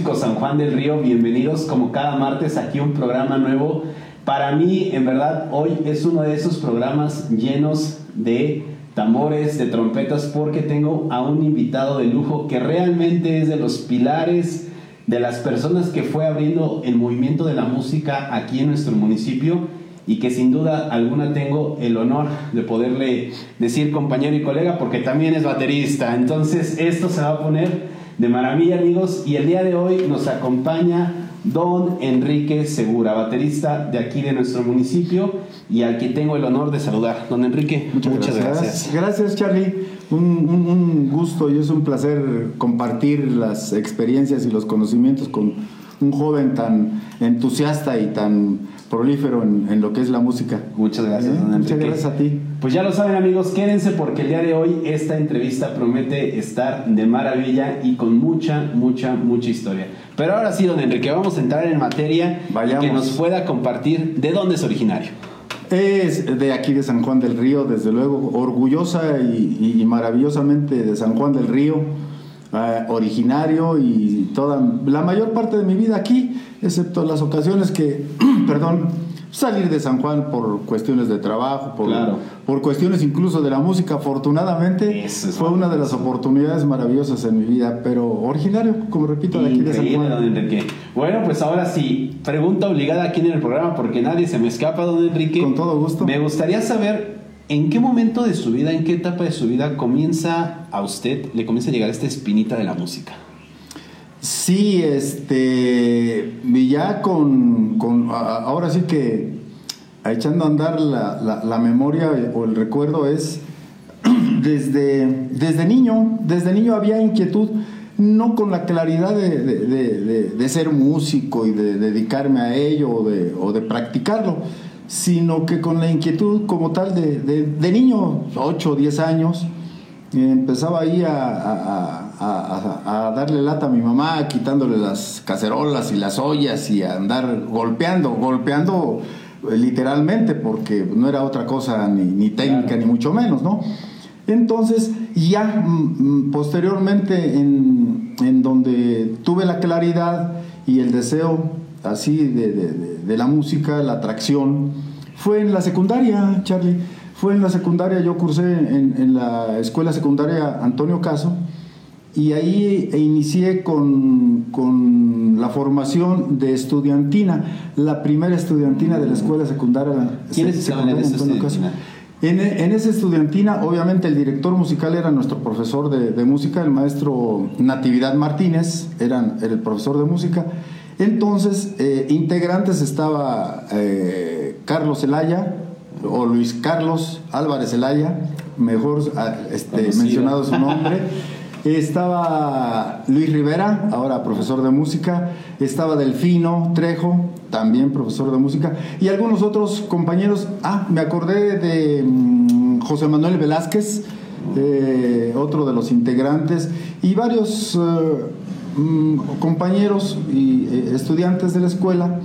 San Juan del Río, bienvenidos como cada martes aquí un programa nuevo. Para mí, en verdad, hoy es uno de esos programas llenos de tambores, de trompetas, porque tengo a un invitado de lujo que realmente es de los pilares de las personas que fue abriendo el movimiento de la música aquí en nuestro municipio y que sin duda alguna tengo el honor de poderle decir compañero y colega porque también es baterista. Entonces esto se va a poner de maravilla amigos y el día de hoy nos acompaña don Enrique Segura, baterista de aquí de nuestro municipio y al que tengo el honor de saludar. Don Enrique, muchas, gracias. gracias. Charlie, un, un gusto y es un placer compartir las experiencias y los conocimientos con un joven tan entusiasta y tan prolífero en, lo que es la música. Muchas gracias, don Muchas gracias a ti. Pues ya lo saben amigos, quédense porque el día de hoy esta entrevista promete estar de maravilla y con mucha, mucha, mucha historia. Pero ahora sí, don Enrique, vamos a entrar en materia y que nos pueda compartir de dónde es originario. Es de aquí de San Juan del Río, desde luego, orgullosa y, maravillosamente de San Juan del Río, eh, originario y toda la mayor parte de mi vida aquí excepto las ocasiones que, perdón, salir de San Juan por cuestiones de trabajo, por, por cuestiones incluso de la música, afortunadamente fue una de las oportunidades maravillosas en mi vida, pero originario, como repito, de aquí de San Juan. Don Enrique. Bueno, pues ahora sí, pregunta obligada aquí en el programa porque nadie se me escapa, don Enrique. Con todo gusto. Me gustaría saber en qué momento de su vida, en qué etapa de su vida comienza a usted, le comienza a llegar esta espinita de la música. Sí, este, ya con, ahora sí que echando a andar la, memoria o el recuerdo es, desde, desde niño, desde niño había inquietud, no con la claridad de, ser músico y de dedicarme a ello o de, practicarlo, sino que con la inquietud como tal de, niño, 8 o 10 años, empezaba ahí a, darle lata a mi mamá, quitándole las cacerolas y las ollas y a andar golpeando, golpeando eh, literalmente, porque no era otra cosa ni, técnica ni mucho menos, ¿no? Entonces, ya mm, mm, posteriormente en, en, donde tuve la claridad y el deseo así de, de, la música, la atracción, fue en la secundaria, Charlie. Fue en la secundaria, yo cursé en, en la escuela secundaria Antonio Caso, y ahí inicié con, con, la formación de estudiantina, la primera estudiantina de la escuela secundaria. ¿Quiénes estaban en esa estudiantina? En, en, esa estudiantina, obviamente, el director musical era nuestro profesor de, de música, el maestro Natividad Martínez, era, el profesor de música. Entonces, eh, integrantes estaba eh, Carlos Zelaya, o Luis Carlos Álvarez Zelaya, mejor ah, este, mencionado su nombre. Estaba Luis Rivera, ahora profesor de música. Estaba Delfino Trejo, también profesor de música. Y algunos otros compañeros. Ah, me acordé de mm, José Manuel Velázquez, eh, otro de los integrantes. Y varios eh, mm, compañeros y eh, estudiantes de la escuela.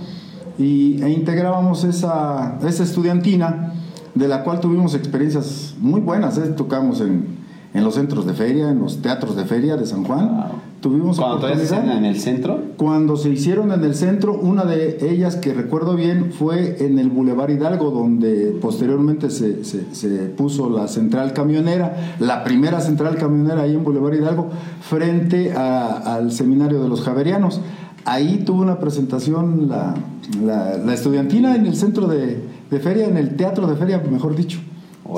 Y, e integrábamos esa, esa estudiantina, de la cual tuvimos experiencias muy buenas. Tocamos en en los centros de feria, en los teatros de feria de San Juan. Tuvimos ¿Cuándo se en el centro? Cuando se hicieron en el centro, una de ellas que recuerdo bien fue en el Boulevard Hidalgo, donde posteriormente se, se, puso la central camionera, la primera central camionera ahí en Boulevard Hidalgo, frente al seminario de los Javerianos. Ahí tuvo una presentación la, la, estudiantina en el centro de, de feria, en el teatro de feria, mejor dicho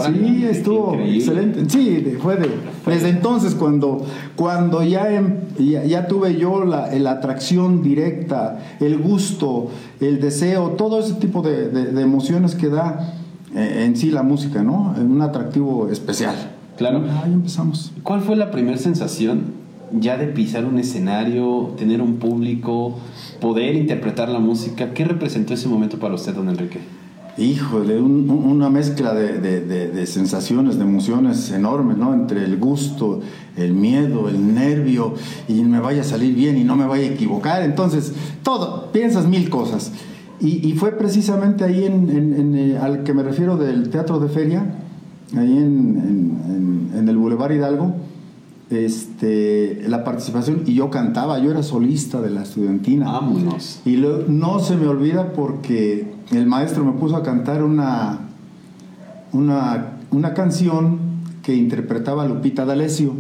sí, estuvo excelente. Sí, fue desde entonces cuando, cuando ya, em, ya, tuve yo la, atracción directa, el gusto, el deseo, todo ese tipo de, emociones que da eh, en sí la música, ¿no? Un atractivo especial. Claro. Ahí empezamos. ¿Cuál fue la primera sensación ya de pisar un escenario, tener un público, poder interpretar la música? ¿Qué representó ese momento para usted, don Enrique? Híjole, una mezcla de, sensaciones, de emociones enormes, ¿no? Entre el gusto, el miedo, el nervio, y me vaya a salir bien y no me vaya a equivocar. Entonces, todo, piensas mil cosas. Y, fue precisamente ahí en, eh, al que me refiero del teatro de feria, ahí en, el Boulevard Hidalgo, este, la participación y yo cantaba, yo era solista de la estudiantina. Vámonos. Y no se me olvida porque el maestro me puso a cantar una, una, una canción que interpretaba Lupita D'Alessio.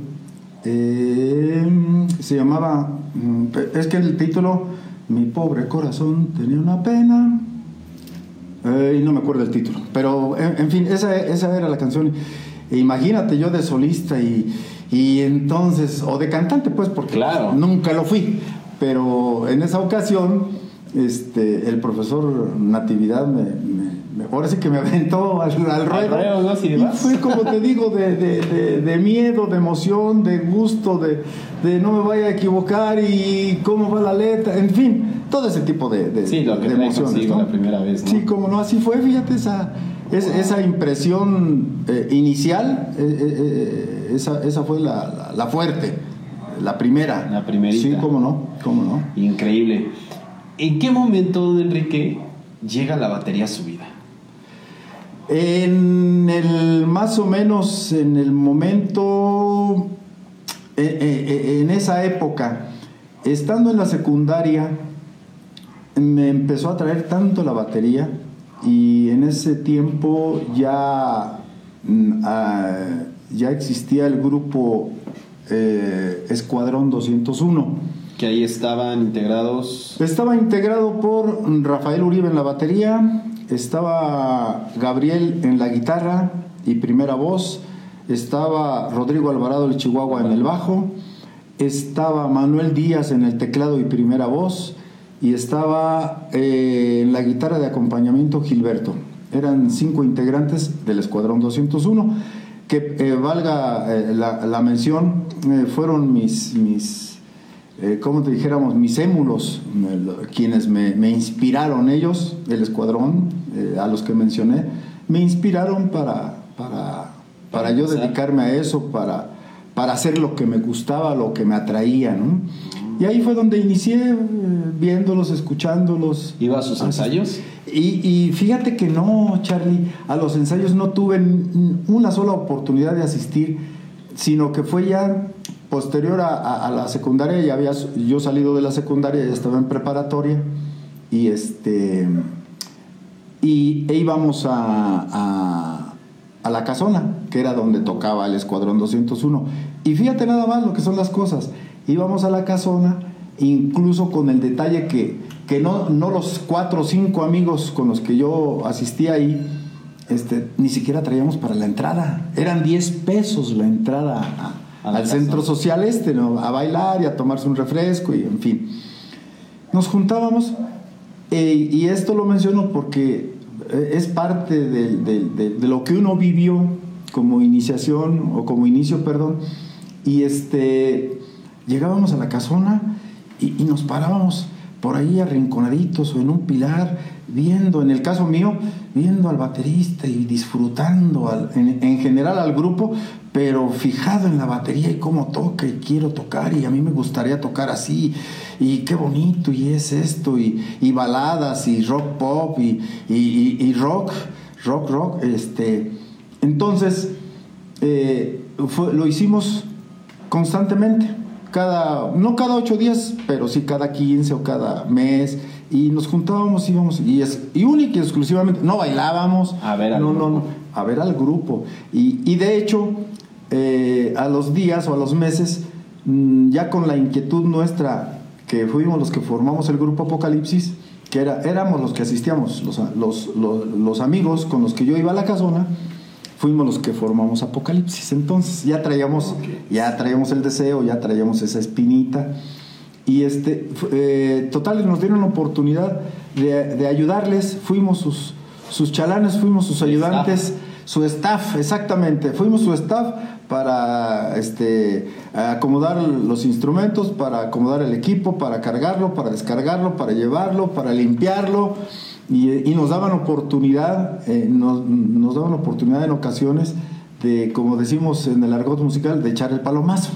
Eh, se llamaba, mm, es que el título, Mi pobre corazón tenía una pena. Eh, y no me acuerdo el título, pero en, fin, esa, esa era la canción. Imagínate yo de solista y, y entonces, o de cantante, pues, porque claro. nunca lo fui. Pero en esa ocasión, este, el profesor Natividad me, me, ahora sí que me aventó al, al ruedo. ¿no? y fue como te digo, de, de, de, miedo, de emoción, de gusto, de, no me vaya a equivocar y cómo va la letra, en fin, todo ese tipo de, sí, lo que emociones. ¿no? la primera vez. Sí, como no, así fue, fíjate esa esa impresión eh, inicial, eh, eh, esa, esa, fue la, la, fuerte, la primera. La primerita. Sí, cómo no, cómo no. Increíble. ¿En qué momento, Enrique, llega la batería a su vida? En el, más o menos, en el momento, en esa época, estando en la secundaria, me empezó a traer tanto la batería y en ese tiempo ya, mm, ah, ya existía el grupo eh, Escuadrón 201. Que ahí estaban integrados. Estaba integrado por Rafael Uribe en la batería, estaba Gabriel en la guitarra y primera voz, estaba Rodrigo Alvarado el Chihuahua en el bajo, estaba Manuel Díaz en el teclado y primera voz, y estaba eh, en la guitarra de acompañamiento Gilberto. Eran cinco integrantes del Escuadrón 201, que eh, valga eh, la, mención, fueron mis, mis como te dijéramos, mis émulos, quienes me, me, inspiraron ellos, el Escuadrón, a los que mencioné, me inspiraron para, para, para yo dedicarme a eso, para, para hacer lo que me gustaba, lo que me atraía, ¿no? Y ahí fue donde inicié, eh, viéndolos, escuchándolos. ¿Iba a sus ensayos? Y, fíjate que no, Charlie, a los ensayos no tuve una sola oportunidad de asistir, sino que fue ya posterior a, la secundaria, ya había yo salido de la secundaria, ya estaba en preparatoria, y este y e íbamos a, a, a la casona, que era donde tocaba el Escuadrón 201. Y fíjate nada más lo que son las cosas íbamos a la casona, incluso con el detalle que, que no, no los cuatro o cinco amigos con los que yo asistía ahí, este, ni siquiera traíamos para la entrada. Eran 10 pesos la entrada al centro social este, a bailar y a tomarse un refresco y en fin. Nos juntábamos eh, y esto lo menciono porque eh, es parte de, de, lo que uno vivió como iniciación o como inicio, perdón. Y este llegábamos a la casona y, nos parábamos por ahí arrinconaditos o en un pilar, viendo, en el caso mío, viendo al baterista y disfrutando en, general al grupo, pero fijado en la batería y cómo toca y quiero tocar y a mí me gustaría tocar así y qué bonito y es esto y, baladas y rock pop y, y, rock, rock, rock, este, entonces eh, lo hicimos constantemente cada, no cada ocho días, pero sí cada quince o cada mes, y nos juntábamos, íbamos, y, es, y única y exclusivamente, no bailábamos, a ver al no, grupo. no, a ver al grupo. Y, y de hecho, eh, a los días o a los meses, mm, ya con la inquietud nuestra, que fuimos los que formamos el grupo Apocalipsis, que era, éramos los que asistíamos, los, los, los amigos con los que yo iba a la casona, fuimos los que formamos Apocalipsis. Entonces ya traíamos, ya traíamos el deseo, ya traíamos esa espinita. Y este, eh, total, nos dieron la oportunidad de, ayudarles. Fuimos sus, sus chalanes, fuimos sus ayudantes, su staff, exactamente. Fuimos su staff para este, acomodar los instrumentos, para acomodar el equipo, para cargarlo, para descargarlo, para llevarlo, para limpiarlo y, nos daban oportunidad, eh, nos, nos, daban oportunidad en ocasiones de, como decimos en el argot musical, de echar el palomazo.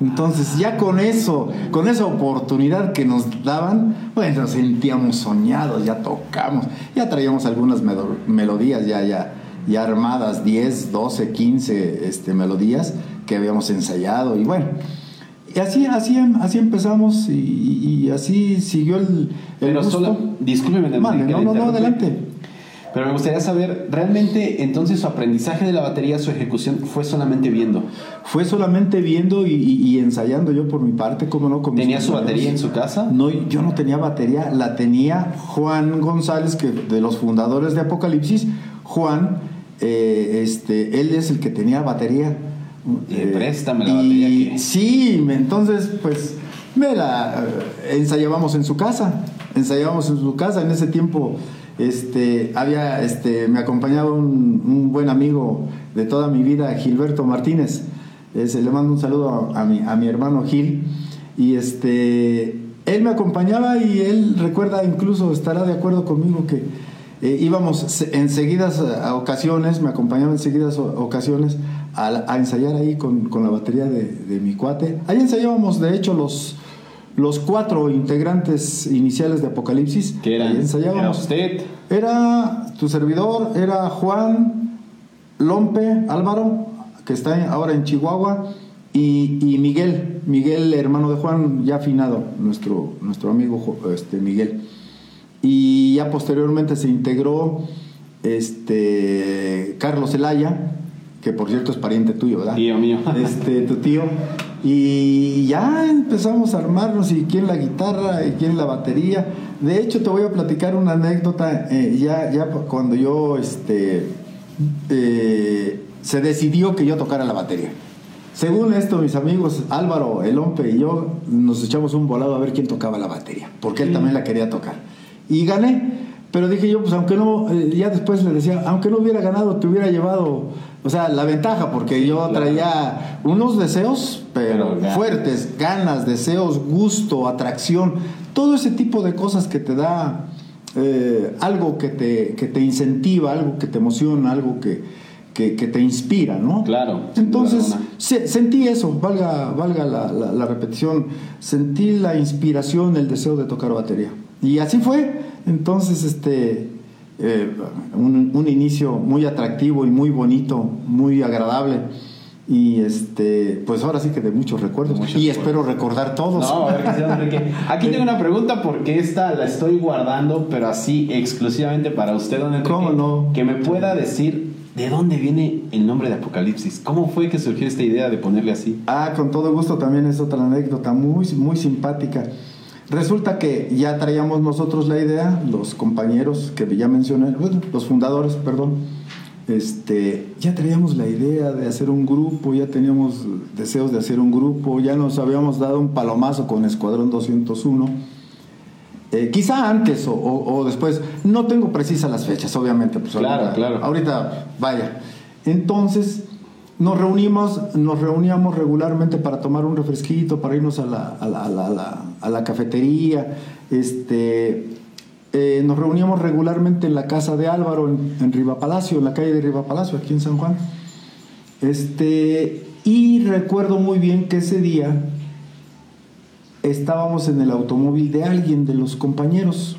Entonces ya con eso, con esa oportunidad que nos daban, pues nos sentíamos soñados, ya tocamos, ya traíamos algunas melodías ya, ya, ya armadas 10, 12, 15 este, melodías que habíamos ensayado y bueno. Y así, así, así empezamos y, así siguió el, el Pero solo, discúlpeme, no, no, no, adelante. Pero me gustaría saber, ¿realmente entonces su aprendizaje de la batería, su ejecución, fue solamente viendo? Fue solamente viendo y, ensayando yo por mi parte, como no. Con ¿Tenía su batería en su casa? No, yo no tenía batería, la tenía Juan González, que de los fundadores de Apocalipsis. Juan, eh, este, él es el que tenía batería. Eh, préstame la batería. Sí, entonces, pues, me la eh, ensayábamos en su casa. Ensayábamos en su casa. En ese tiempo este, había, este, me acompañaba un, buen amigo de toda mi vida, Gilberto Martínez. le mando un saludo a, mi, a mi hermano Gil. Y este, él me acompañaba y él recuerda, incluso estará de acuerdo conmigo, que eh, íbamos en seguidas ocasiones, me acompañaba en seguidas ocasiones a, ensayar ahí con, la batería de, de, mi cuate. Ahí ensayábamos, de hecho, los, los cuatro integrantes iniciales de Apocalipsis. que eran? ¿Era usted? Era tu servidor, era Juan Lompe Álvaro, que está ahora en Chihuahua, y, Miguel, Miguel, hermano de Juan, ya afinado, nuestro, nuestro amigo este, Miguel. Y ya posteriormente se integró este, Carlos Elaya, que por cierto es pariente tuyo, ¿verdad? Tío mío. Este, tu tío. Y ya empezamos a armarnos y quién la guitarra y quién la batería. De hecho, te voy a platicar una anécdota. Eh, ya, ya cuando yo, este, eh, se decidió que yo tocara la batería. Según esto, mis amigos Álvaro, Elompe y yo nos echamos un volado a ver quién tocaba la batería, porque él también la quería tocar. Y gané, pero dije yo, pues aunque no, eh, ya después le decía, aunque no hubiera ganado, te hubiera llevado o sea, la ventaja, porque yo traía unos deseos, pero, fuertes, ganas, deseos, gusto, atracción, todo ese tipo de cosas que te da eh, algo que te, que te incentiva, algo que te emociona, algo que, que, te inspira, ¿no? Claro. Entonces, sentí eso, valga, valga la, la, repetición, sentí la inspiración, el deseo de tocar batería. Y así fue. Entonces, este eh, un, inicio muy atractivo y muy bonito, muy agradable. Y este, pues ahora sí que de muchos recuerdos. y espero recordar todos. Aquí tengo una pregunta porque esta la estoy guardando, pero así exclusivamente para usted, don ¿Cómo no? Que me pueda decir de dónde viene el nombre de Apocalipsis. ¿Cómo fue que surgió esta idea de ponerle así? Ah, con todo gusto también es otra anécdota muy, muy simpática. Resulta que ya traíamos nosotros la idea, los compañeros que ya mencioné, los fundadores, perdón, este, ya traíamos la idea de hacer un grupo, ya teníamos deseos de hacer un grupo, ya nos habíamos dado un palomazo con Escuadrón 201. Eh, quizá antes o, después, no tengo precisas las fechas, obviamente. Pues claro, claro. Ahorita, vaya. Entonces, nos reunimos, nos reuníamos regularmente para tomar un refresquito, para irnos a la, a la, a la, cafetería. Este, eh, nos reuníamos regularmente en la casa de Álvaro, en, en Riva Palacio, en la calle de Riva Palacio, aquí en San Juan. Este, y recuerdo muy bien que ese día estábamos en el automóvil de alguien de los compañeros,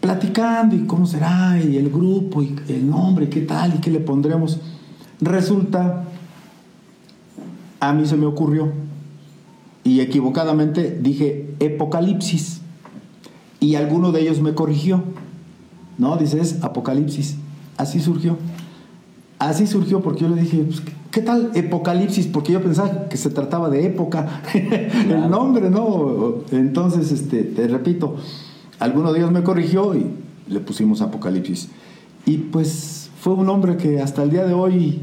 platicando y cómo será, y el grupo, y el nombre, qué tal, y qué le pondremos. Resulta, a mí se me ocurrió, y equivocadamente dije Apocalipsis, y alguno de ellos me corrigió. No, dice es Apocalipsis. Así surgió. Así surgió porque yo le dije, pues, ¿qué tal Apocalipsis? Porque yo pensaba que se trataba de época, el nombre, ¿no? Entonces, este, te repito, alguno de ellos me corrigió y le pusimos Apocalipsis. Y pues fue un hombre que hasta el día de hoy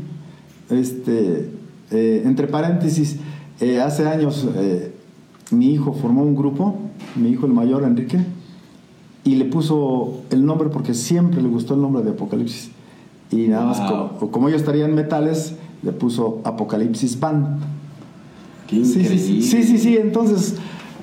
este, eh, entre paréntesis, eh, hace años eh, mi hijo formó un grupo, mi hijo el mayor, Enrique, y le puso el nombre porque siempre le gustó el nombre de Apocalipsis. Y nada más, como, como, ellos estarían metales, le puso Apocalipsis Band. Qué sí, sí, sí, sí, sí, entonces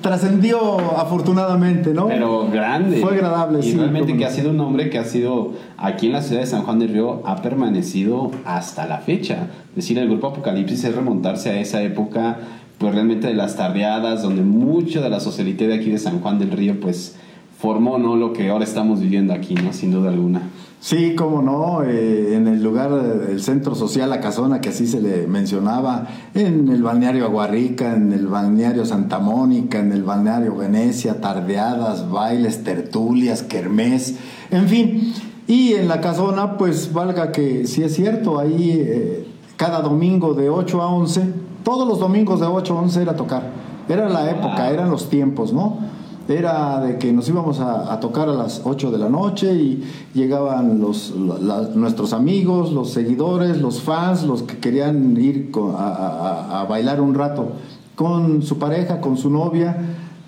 trascendió afortunadamente, ¿no? Pero grande. Fue agradable, y realmente que ha sido un hombre que ha sido aquí en la ciudad de San Juan del Río ha permanecido hasta la fecha. Es decir, el grupo Apocalipsis es remontarse a esa época, pues realmente de las tardeadas, donde mucho de la socialité de aquí de San Juan del Río, pues formó, ¿no? Lo que ahora estamos viviendo aquí, ¿no? Sin duda alguna. Sí, cómo no, eh, en el lugar del centro social La Casona, que así se le mencionaba, en el balneario Aguarrica, en el balneario Santa Mónica, en el balneario Venecia, tardeadas, bailes, tertulias, kermés, en fin. Y en La Casona, pues valga que sí es cierto, ahí eh, cada domingo de 8 a 11, todos los domingos de 8 a 11 era tocar. Era la época, eran los tiempos, ¿no? Era de que nos íbamos a, tocar a las 8 de la noche y llegaban los, nuestros amigos, los seguidores, los fans, los que querían ir a, bailar un rato con su pareja, con su novia.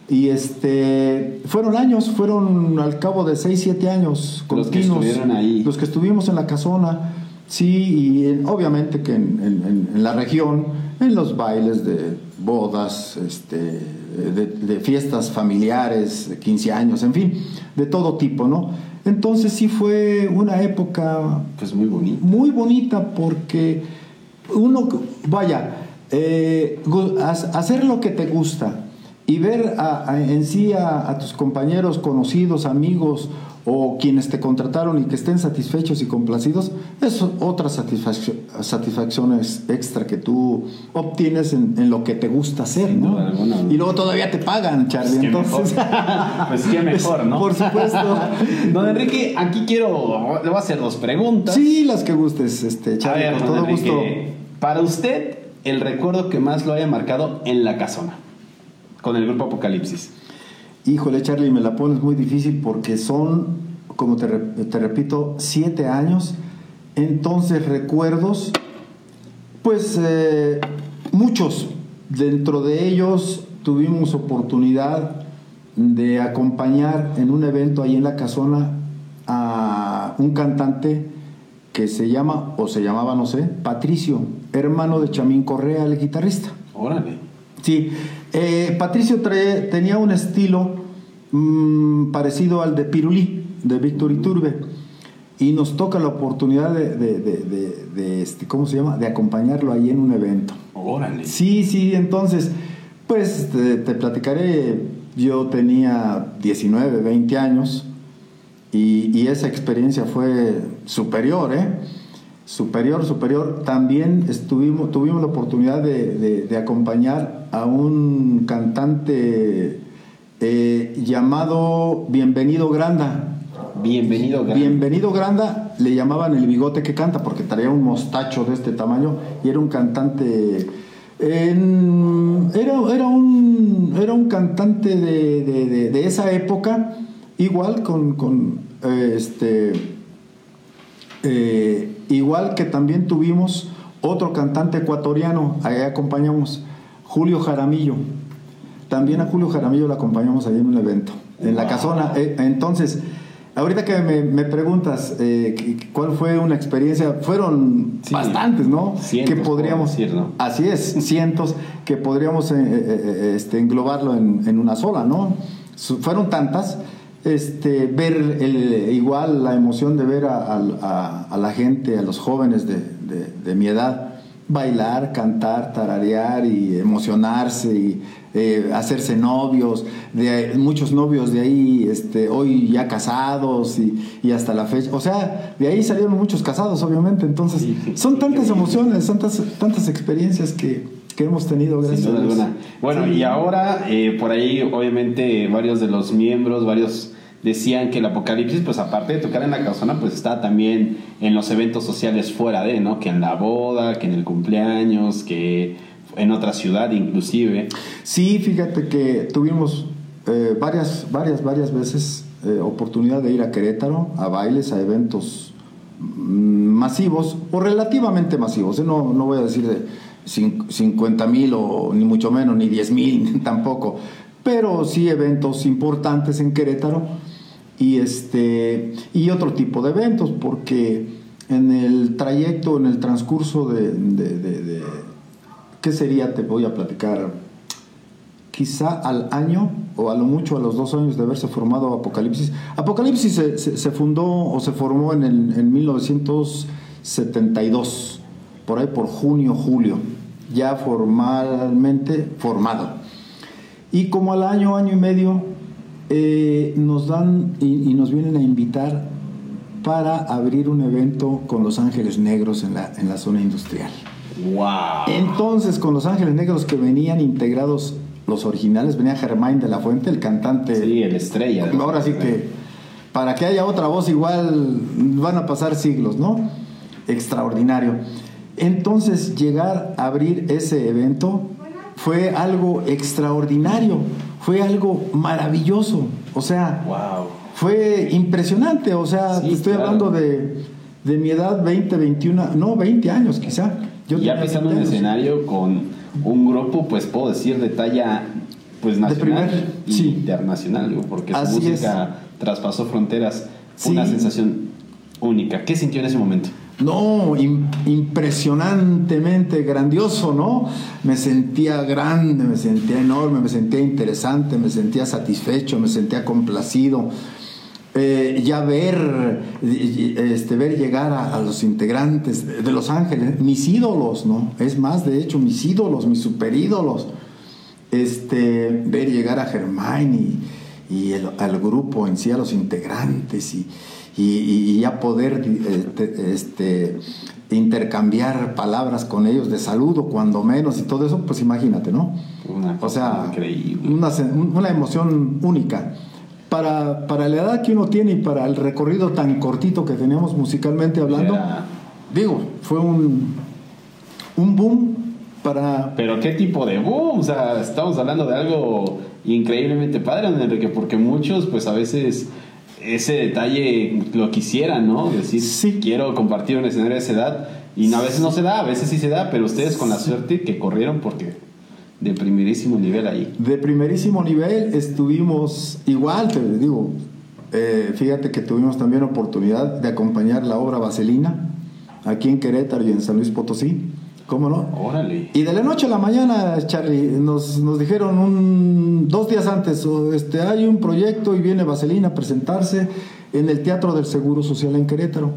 Y este, fueron años, fueron al cabo de 6, 7 años continuos. Los que ahí. Los que estuvimos en la casona, sí, y obviamente que en, en la región, en los bailes de bodas, este, de, fiestas familiares, de 15 años, en fin, de todo tipo, ¿no? Entonces sí fue una época... Pues muy bonita. Muy bonita porque uno, vaya, eh, hacer lo que te gusta y ver en sí a, tus compañeros, conocidos, amigos o quienes te contrataron y que estén satisfechos y complacidos, es otra satisfacción, satisfacciones extra que tú obtienes en, lo que te gusta hacer, ¿no? Y luego todavía te pagan, Charlie. Pues entonces, pues qué mejor, ¿no? Por supuesto. Don Enrique, aquí quiero, le voy a hacer dos preguntas. Sí, las que gustes, este, Charlie, con todo gusto. Para usted, el recuerdo que más lo haya marcado en la casona, con el grupo Apocalipsis. Híjole, Charlie, me la pones muy difícil porque son, como te, repito, siete años. Entonces, recuerdos, pues eh, muchos. Dentro de ellos tuvimos oportunidad de acompañar en un evento ahí en la casona a un cantante que se llama, o se llamaba, no sé, Patricio, hermano de Chamín Correa, el guitarrista. Órale. Sí, eh, Patricio tenía un estilo mm, parecido al de Pirulí, de Víctor Iturbe, y nos toca la oportunidad de, este, ¿cómo se llama?, de acompañarlo ahí en un evento. Órale. Sí, sí, entonces, pues te, platicaré, yo tenía 19, 20 años, y, y esa experiencia fue superior, ¿eh? Superior, superior, también estuvimos, tuvimos la oportunidad de, acompañar a un cantante eh, llamado Bienvenido Granda. Bienvenido Granda. Bienvenido Granda le llamaban el bigote que canta porque traía un mostacho de este tamaño y era un cantante. era, era, un, era un cantante de, esa época, igual con, con eh, este. Eh, Igual que también tuvimos otro cantante ecuatoriano, ahí acompañamos, Julio Jaramillo. También a Julio Jaramillo lo acompañamos ahí en un evento, en la casona. Eh, entonces, ahorita que me, preguntas eh, cuál fue una experiencia, fueron bastantes, ¿no? Cientos, que podríamos, decir, ¿no? Así es, cientos, que podríamos este, englobarlo en, en, una sola, ¿no? Fueron tantas este, ver el, igual la emoción de ver a, la gente, a los jóvenes de, mi edad, bailar, cantar, tararear y emocionarse y eh, hacerse novios, de muchos novios de ahí, este, hoy ya casados y, hasta la fecha, o sea, de ahí salieron muchos casados, obviamente, entonces son tantas emociones, tantas, tantas experiencias que, hemos tenido, gracias Bueno, y ahora eh, por ahí, obviamente, varios de los miembros, varios decían que el apocalipsis, pues aparte de tocar en la casona, pues está también en los eventos sociales fuera de, ¿no? Que en la boda, que en el cumpleaños, que en otra ciudad inclusive. Sí, fíjate que tuvimos eh, varias, varias, varias veces eh, oportunidad de ir a Querétaro, a bailes, a eventos mm, masivos o relativamente masivos. ¿eh? No, no voy a decir de 50 mil o ni mucho menos, ni 10 mil tampoco, pero sí eventos importantes en Querétaro y, este, y otro tipo de eventos, porque en el trayecto, en el transcurso de, ¿qué sería? Te voy a platicar, quizá al año o a lo mucho a los dos años de haberse formado Apocalipsis. Apocalipsis se, se, fundó o se formó en, el, en 1972, por ahí por junio, julio, ya formalmente formado. Y como al año, año y medio, eh, nos dan y, nos vienen a invitar para abrir un evento con Los Ángeles Negros en la, en la zona industrial. ¡Wow! Entonces, con Los Ángeles Negros que venían integrados los originales, venía Germain de la Fuente, el cantante. Sí, el estrella. Ahora sí que, para que haya otra voz igual, van a pasar siglos, ¿no? Extraordinario. Entonces, llegar a abrir ese evento fue algo extraordinario, fue algo maravilloso. O sea, ¡Wow! fue impresionante. O sea, Sí, estoy claro. hablando de, de mi edad, 20, 21, no, 20 años quizá. Yo ya pisando un 20 años. escenario con un grupo, pues puedo decir de talla pues nacional primer, y sí. internacional, porque su música traspasó fronteras, Sí. una sensación única. ¿Qué sintió en ese momento? No, im- impresionantemente grandioso, ¿no? Me sentía grande, me sentía enorme, me sentía interesante, me sentía satisfecho, me sentía complacido. Eh, ya ver, este, ver llegar a, los integrantes de Los Ángeles, mis ídolos, ¿no? Es más, de hecho, mis ídolos, mis superídolos. Este, ver llegar a Germain y, y el- al grupo en sí, a los integrantes y, y- y ya poder eh, te- este, intercambiar palabras con ellos de saludo, cuando menos, y todo eso, pues imagínate, ¿no? Una O sea, increíble. una, una emoción única. Para, para la edad que uno tiene y para el recorrido tan cortito que teníamos musicalmente hablando, digo, fue un, un boom para, Pero qué tipo de boom, o sea, estamos hablando de algo increíblemente padre, Enrique, porque muchos, pues a veces ese detalle lo quisieran, ¿no? Decir, Sí. quiero compartir un escenario de esa edad, y a veces no se da, a veces sí se da, pero ustedes con la suerte que corrieron porque de primerísimo nivel ahí. De primerísimo nivel estuvimos igual, te digo, eh, fíjate que tuvimos también oportunidad de acompañar la obra Vaselina aquí en Querétaro y en San Luis Potosí, ¿cómo no? Órale. Y de la noche a la mañana, Charlie, nos, nos dijeron un, dos días antes, este, hay un proyecto y viene Vaselina a presentarse en el Teatro del Seguro Social en Querétaro.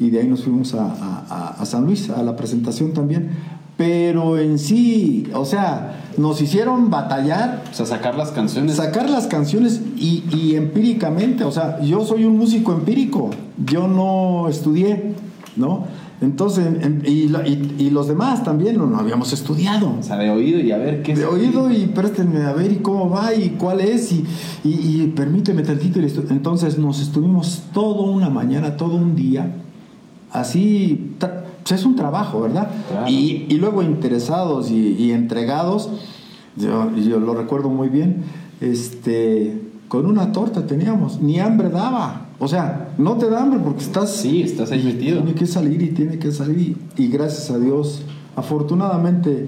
Y de ahí nos fuimos a, a- a- a San Luis, a la presentación también. Pero en sí, o sea, nos hicieron batallar O sea, sacar las canciones. sacar las canciones y, y empíricamente, o sea, yo soy un músico empírico, yo no estudié, ¿no? Entonces, en- y, la- y- y los demás también no, no habíamos estudiado. o sea, de oído y a ver qué De es. oído y préstenme a ver y cómo va y cuál es y, y, permíteme tantito. Entonces nos estuvimos toda una mañana, todo un día, así, pues es un trabajo, ¿verdad? Claro. Y, y luego interesados y, y entregados, yo, yo lo recuerdo muy bien, este, con una torta teníamos, ni hambre daba. O sea, no te da hambre porque estás... Sí, estás ahí metido. Tiene que salir y tiene que salir. Y, y gracias a Dios, afortunadamente,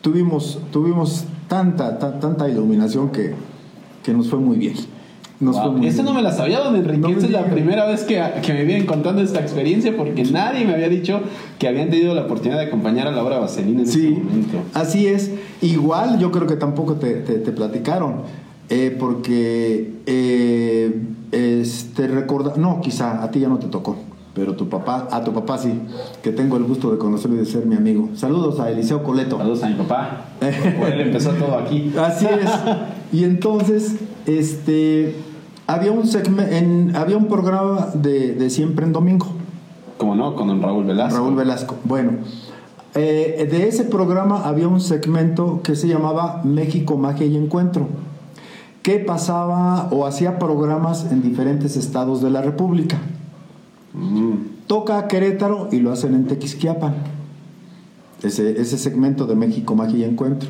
tuvimos, tuvimos tanta, ta- tanta iluminación que, que nos fue muy bien. Nos Wow, fue muy Esa bien. no me la sabía, don Enrique. No Esta es la primera vez que, que me vienen contando esta experiencia porque nadie me había dicho que habían tenido la oportunidad de acompañar a Laura Vaselina en ese Sí, momento. así es. Igual yo creo que tampoco te, te- te platicaron, eh, porque eh, este, recorda, no, quizá a ti ya no te tocó, pero tu papá, a tu papá sí, que tengo el gusto de conocerlo y de ser mi amigo. Saludos a Eliseo Coleto. Saludos a mi papá. Por él empezó todo aquí. Así es. Y entonces, este, había un en, había un programa de, de siempre en domingo. Como no, con don Raúl Velasco. Raúl Velasco. Bueno, eh, de ese programa había un segmento que se llamaba México, Magia y Encuentro, que pasaba o hacía programas en diferentes estados de la República. Mm, Toca a Querétaro y lo hacen en Tequisquiapan. Ese, ese segmento de México, Magia y Encuentro.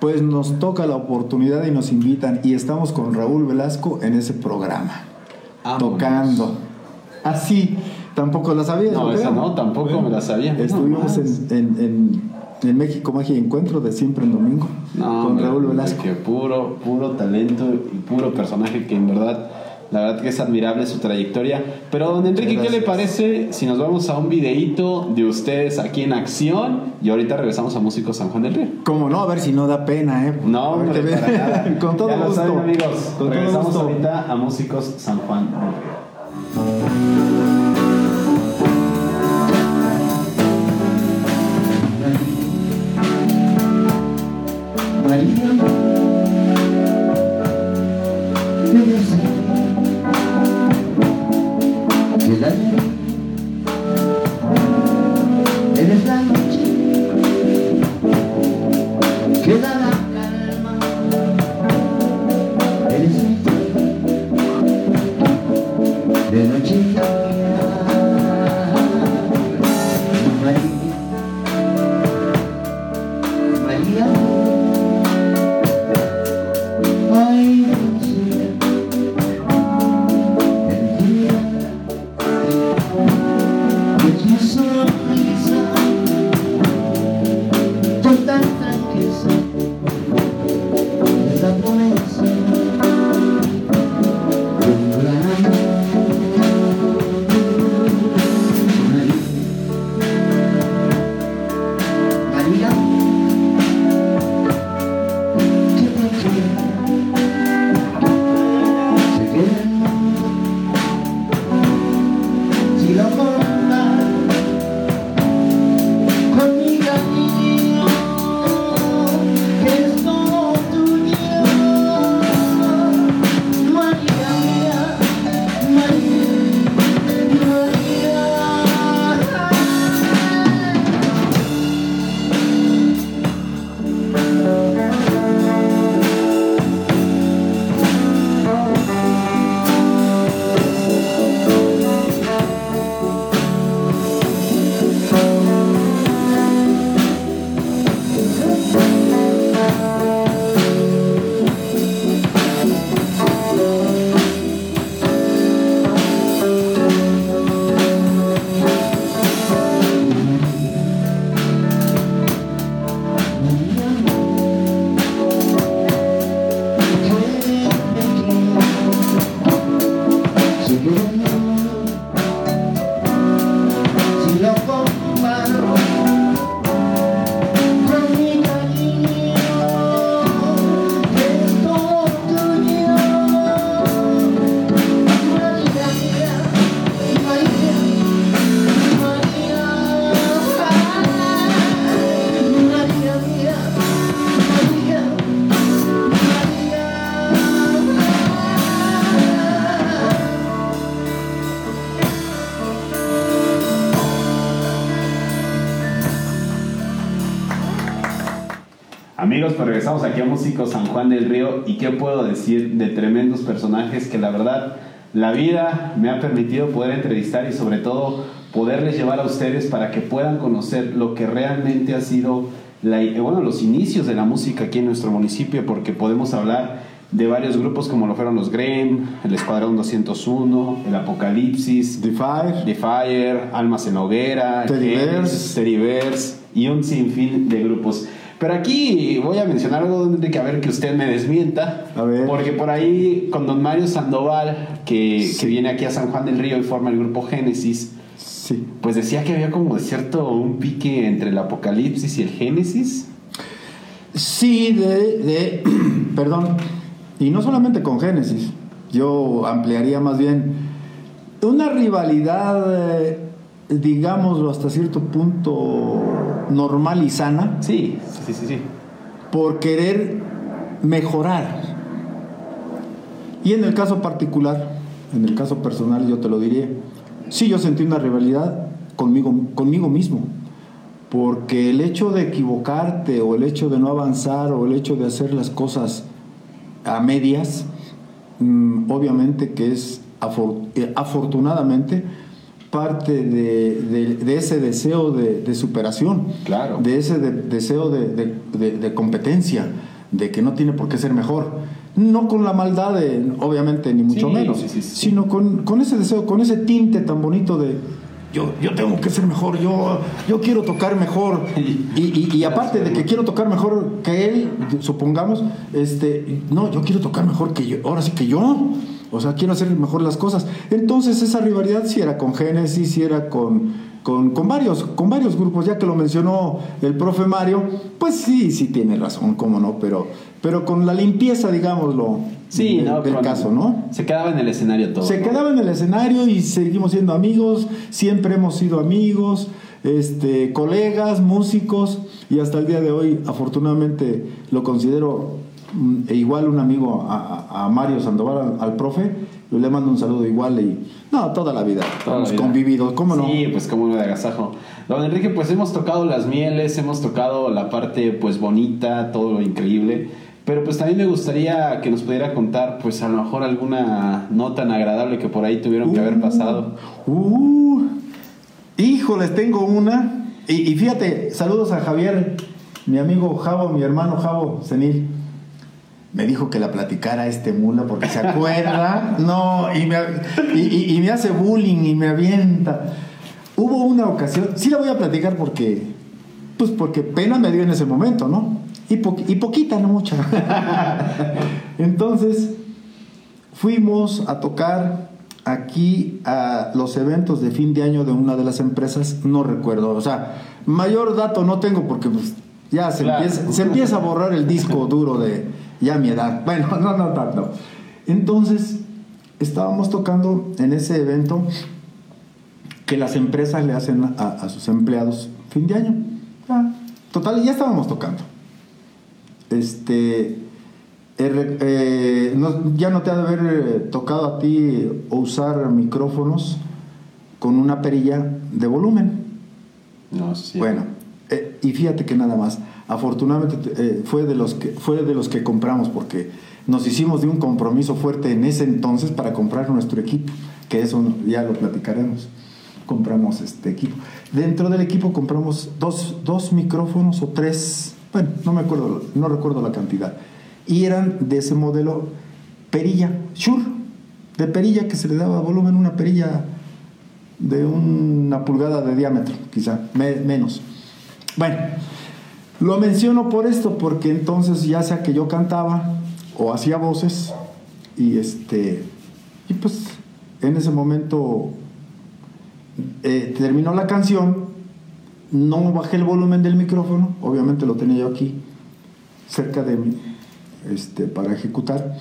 Pues nos toca la oportunidad y nos invitan y estamos con Raúl Velasco en ese programa. Vámonos. Tocando. Así, tampoco la sabías. No, esa no, tampoco me la sabía. Estuvimos No más. en, en, en- en México Magia y Encuentro de siempre en domingo No, con Raúl Velasco. Que puro, puro talento y puro personaje que en verdad, la verdad que es admirable su trayectoria. Pero, don Enrique, ¿qué le parece si nos vamos a un videíto de ustedes aquí en acción y ahorita regresamos a Músicos San Juan del Río? Como no, a ver si no da pena, ¿eh? No, para nada. con todo Ya gusto. saben, amigos. Con todo regresamos gusto. ahorita a Músicos San Juan del Río. Juan del Río y qué puedo decir de tremendos personajes que la verdad la vida me ha permitido poder entrevistar y sobre todo poderles llevar a ustedes para que puedan conocer lo que realmente ha sido la, bueno, los inicios de la música aquí en nuestro municipio porque podemos hablar de varios grupos como lo fueron los Grem, el Escuadrón 201, el Apocalipsis, The Fire, The Fire Almas en Hoguera, Teddy Bears y un sinfín de grupos. Pero aquí voy a mencionar algo donde que a ver que usted me desmienta. A ver. Porque por ahí con don Mario Sandoval, que, que, viene aquí a San Juan del Río y forma el grupo Génesis, sí. pues decía que había como cierto un pique entre el Apocalipsis y el Génesis. Sí, de, de perdón, y no solamente con Génesis, yo ampliaría más bien una rivalidad, eh, digámoslo hasta cierto punto normal y sana. Sí, sí, sí, sí. Por querer mejorar. Y en el caso particular, en el caso personal, yo te lo diría, sí yo sentí una rivalidad conmigo, conmigo mismo. Porque el hecho de equivocarte o el hecho de no avanzar o el hecho de hacer las cosas a medias, mm, obviamente que es eh, afortunadamente parte de, ese deseo de, superación, claro. de ese deseo de, competencia, de que no tiene por qué ser mejor. No con la maldad, obviamente, ni mucho menos, sino con, ese deseo, con ese tinte tan bonito de, yo, yo, tengo que ser mejor, yo, yo quiero tocar mejor. Y, y, aparte de que quiero tocar mejor que él, supongamos, este, no, yo quiero tocar mejor que yo, ahora sí que yo. O sea, quiero hacer mejor las cosas. Entonces esa rivalidad sí era con Génesis, sí era con, con, varios, con varios grupos, ya que lo mencionó el profe Mario, pues sí, sí tiene razón, cómo no, pero, pero con la limpieza, digámoslo, sí, del, caso, ¿no? Se quedaba en el escenario todo. Se quedaba en el escenario y seguimos siendo amigos, siempre hemos sido amigos, este, colegas, músicos, y hasta el día de hoy, afortunadamente, lo considero e igual un amigo a, Mario Sandoval, al, profe, le mando un saludo igual y no, toda la vida, hemos convivido, ¿cómo no? Sí, pues como de agasajo. Don Enrique, pues hemos tocado las mieles, hemos tocado la parte pues bonita, todo lo increíble, pero pues también me gustaría que nos pudiera contar pues a lo mejor alguna no tan agradable que por ahí tuvieron que haber uh, pasado. Uh, híjoles, tengo una. Y, y fíjate, saludos a Javier, mi amigo Javo, mi hermano Javo Senil me dijo que la platicara este mula porque se acuerda, no, y me, y, me, hace bullying y me avienta. Hubo una ocasión, sí la voy a platicar porque, pues porque pena me dio en ese momento, ¿no? Y, y poquita, no mucha. Entonces, fuimos a tocar aquí a los eventos de fin de año de una de las empresas, no recuerdo, o sea, mayor dato no tengo porque pues, ya se, empieza, se empieza a borrar el disco duro de ya mi edad. Bueno, no, no tanto. Entonces, estábamos tocando en ese evento que las empresas le hacen a, sus empleados fin de año. Total, ya estábamos tocando. Este, eh, ya no te ha de haber eh, tocado a ti usar micrófonos con una perilla de volumen. No, sí. Bueno, eh, y fíjate que nada más, afortunadamente fue, de los que, fue de los que compramos porque nos hicimos de un compromiso fuerte en ese entonces para comprar nuestro equipo, que eso ya lo platicaremos. Compramos este equipo. Dentro del equipo compramos dos, dos micrófonos o tres, bueno, no me acuerdo, no recuerdo la cantidad. Y eran de ese modelo perilla, Shure, de perilla que se le daba volumen, una perilla de una pulgada de diámetro, quizá, menos. Bueno, lo menciono por esto, porque entonces ya sea que yo cantaba o hacía voces y este y pues en ese momento eh, terminó la canción no bajé el volumen del micrófono obviamente lo tenía yo aquí cerca de mí este, para ejecutar.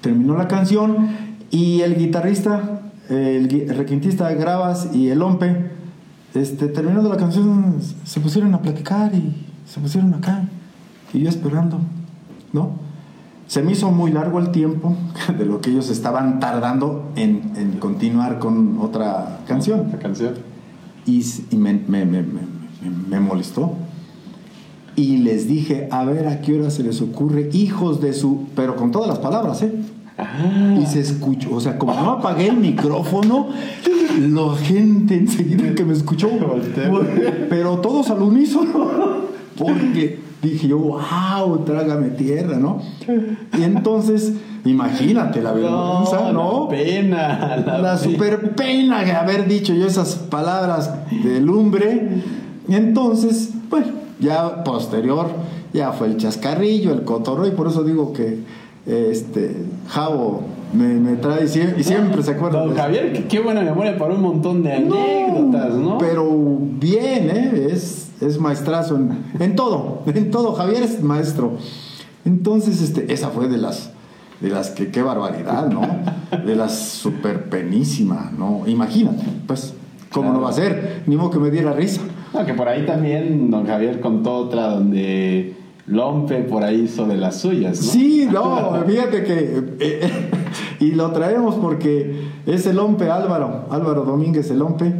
Terminó la canción y el guitarrista el, requintista de Gravas y el Ompe este, terminando la canción se pusieron a platicar y se pusieron acá y yo esperando ¿no? Se me hizo muy largo el tiempo de lo que ellos estaban tardando en, en continuar con otra canción. canción. Y, me, me, me, me, molestó. Y les dije, a ver a qué hora se les ocurre, hijos de su... Pero con todas las palabras, ¿eh? Ah. Y se escuchó, o sea, como no apagué el micrófono, la gente enseguida que me escuchó, pero todos al unísono, porque dije yo, wow, trágame tierra, ¿no? Y entonces, imagínate la vergüenza, ¿no? La pena. La, super pena de haber dicho yo esas palabras de lumbre. Y entonces, bueno, ya posterior, ya fue el chascarrillo, el cotorro, y por eso digo que este Javo me, trae y siempre se acuerda. Don Javier, qué, buena memoria para un montón de anécdotas, ¿no? Pero bien, ¿eh? Es es maestrazo en, todo, en todo. Javier es maestro. Entonces, este, esa fue de las, de las que, qué barbaridad, ¿no? De las super penísima, ¿no? Imagínate, pues, ¿cómo no va a ser? Ni modo que me diera risa. No, que por ahí también don Javier contó otra donde Lompe por ahí hizo de las suyas, ¿no? Sí, no, fíjate que... Eh, y lo traemos porque es el Lompe Álvaro, Álvaro Domínguez el Lompe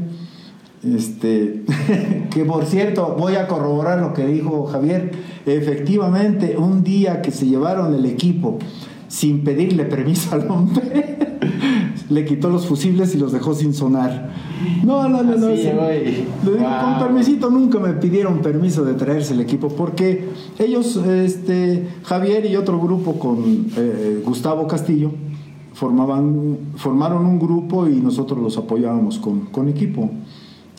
este, que por cierto, voy a corroborar lo que dijo Javier. Efectivamente, un día que se llevaron el equipo sin pedirle permiso al hombre, le quitó los fusibles y los dejó sin sonar. No, no, no, no. Con permisito nunca me pidieron permiso de traerse el equipo porque ellos, este, Javier y otro grupo con eh, Gustavo Castillo, formaban, formaron un grupo y nosotros los apoyábamos con, con equipo.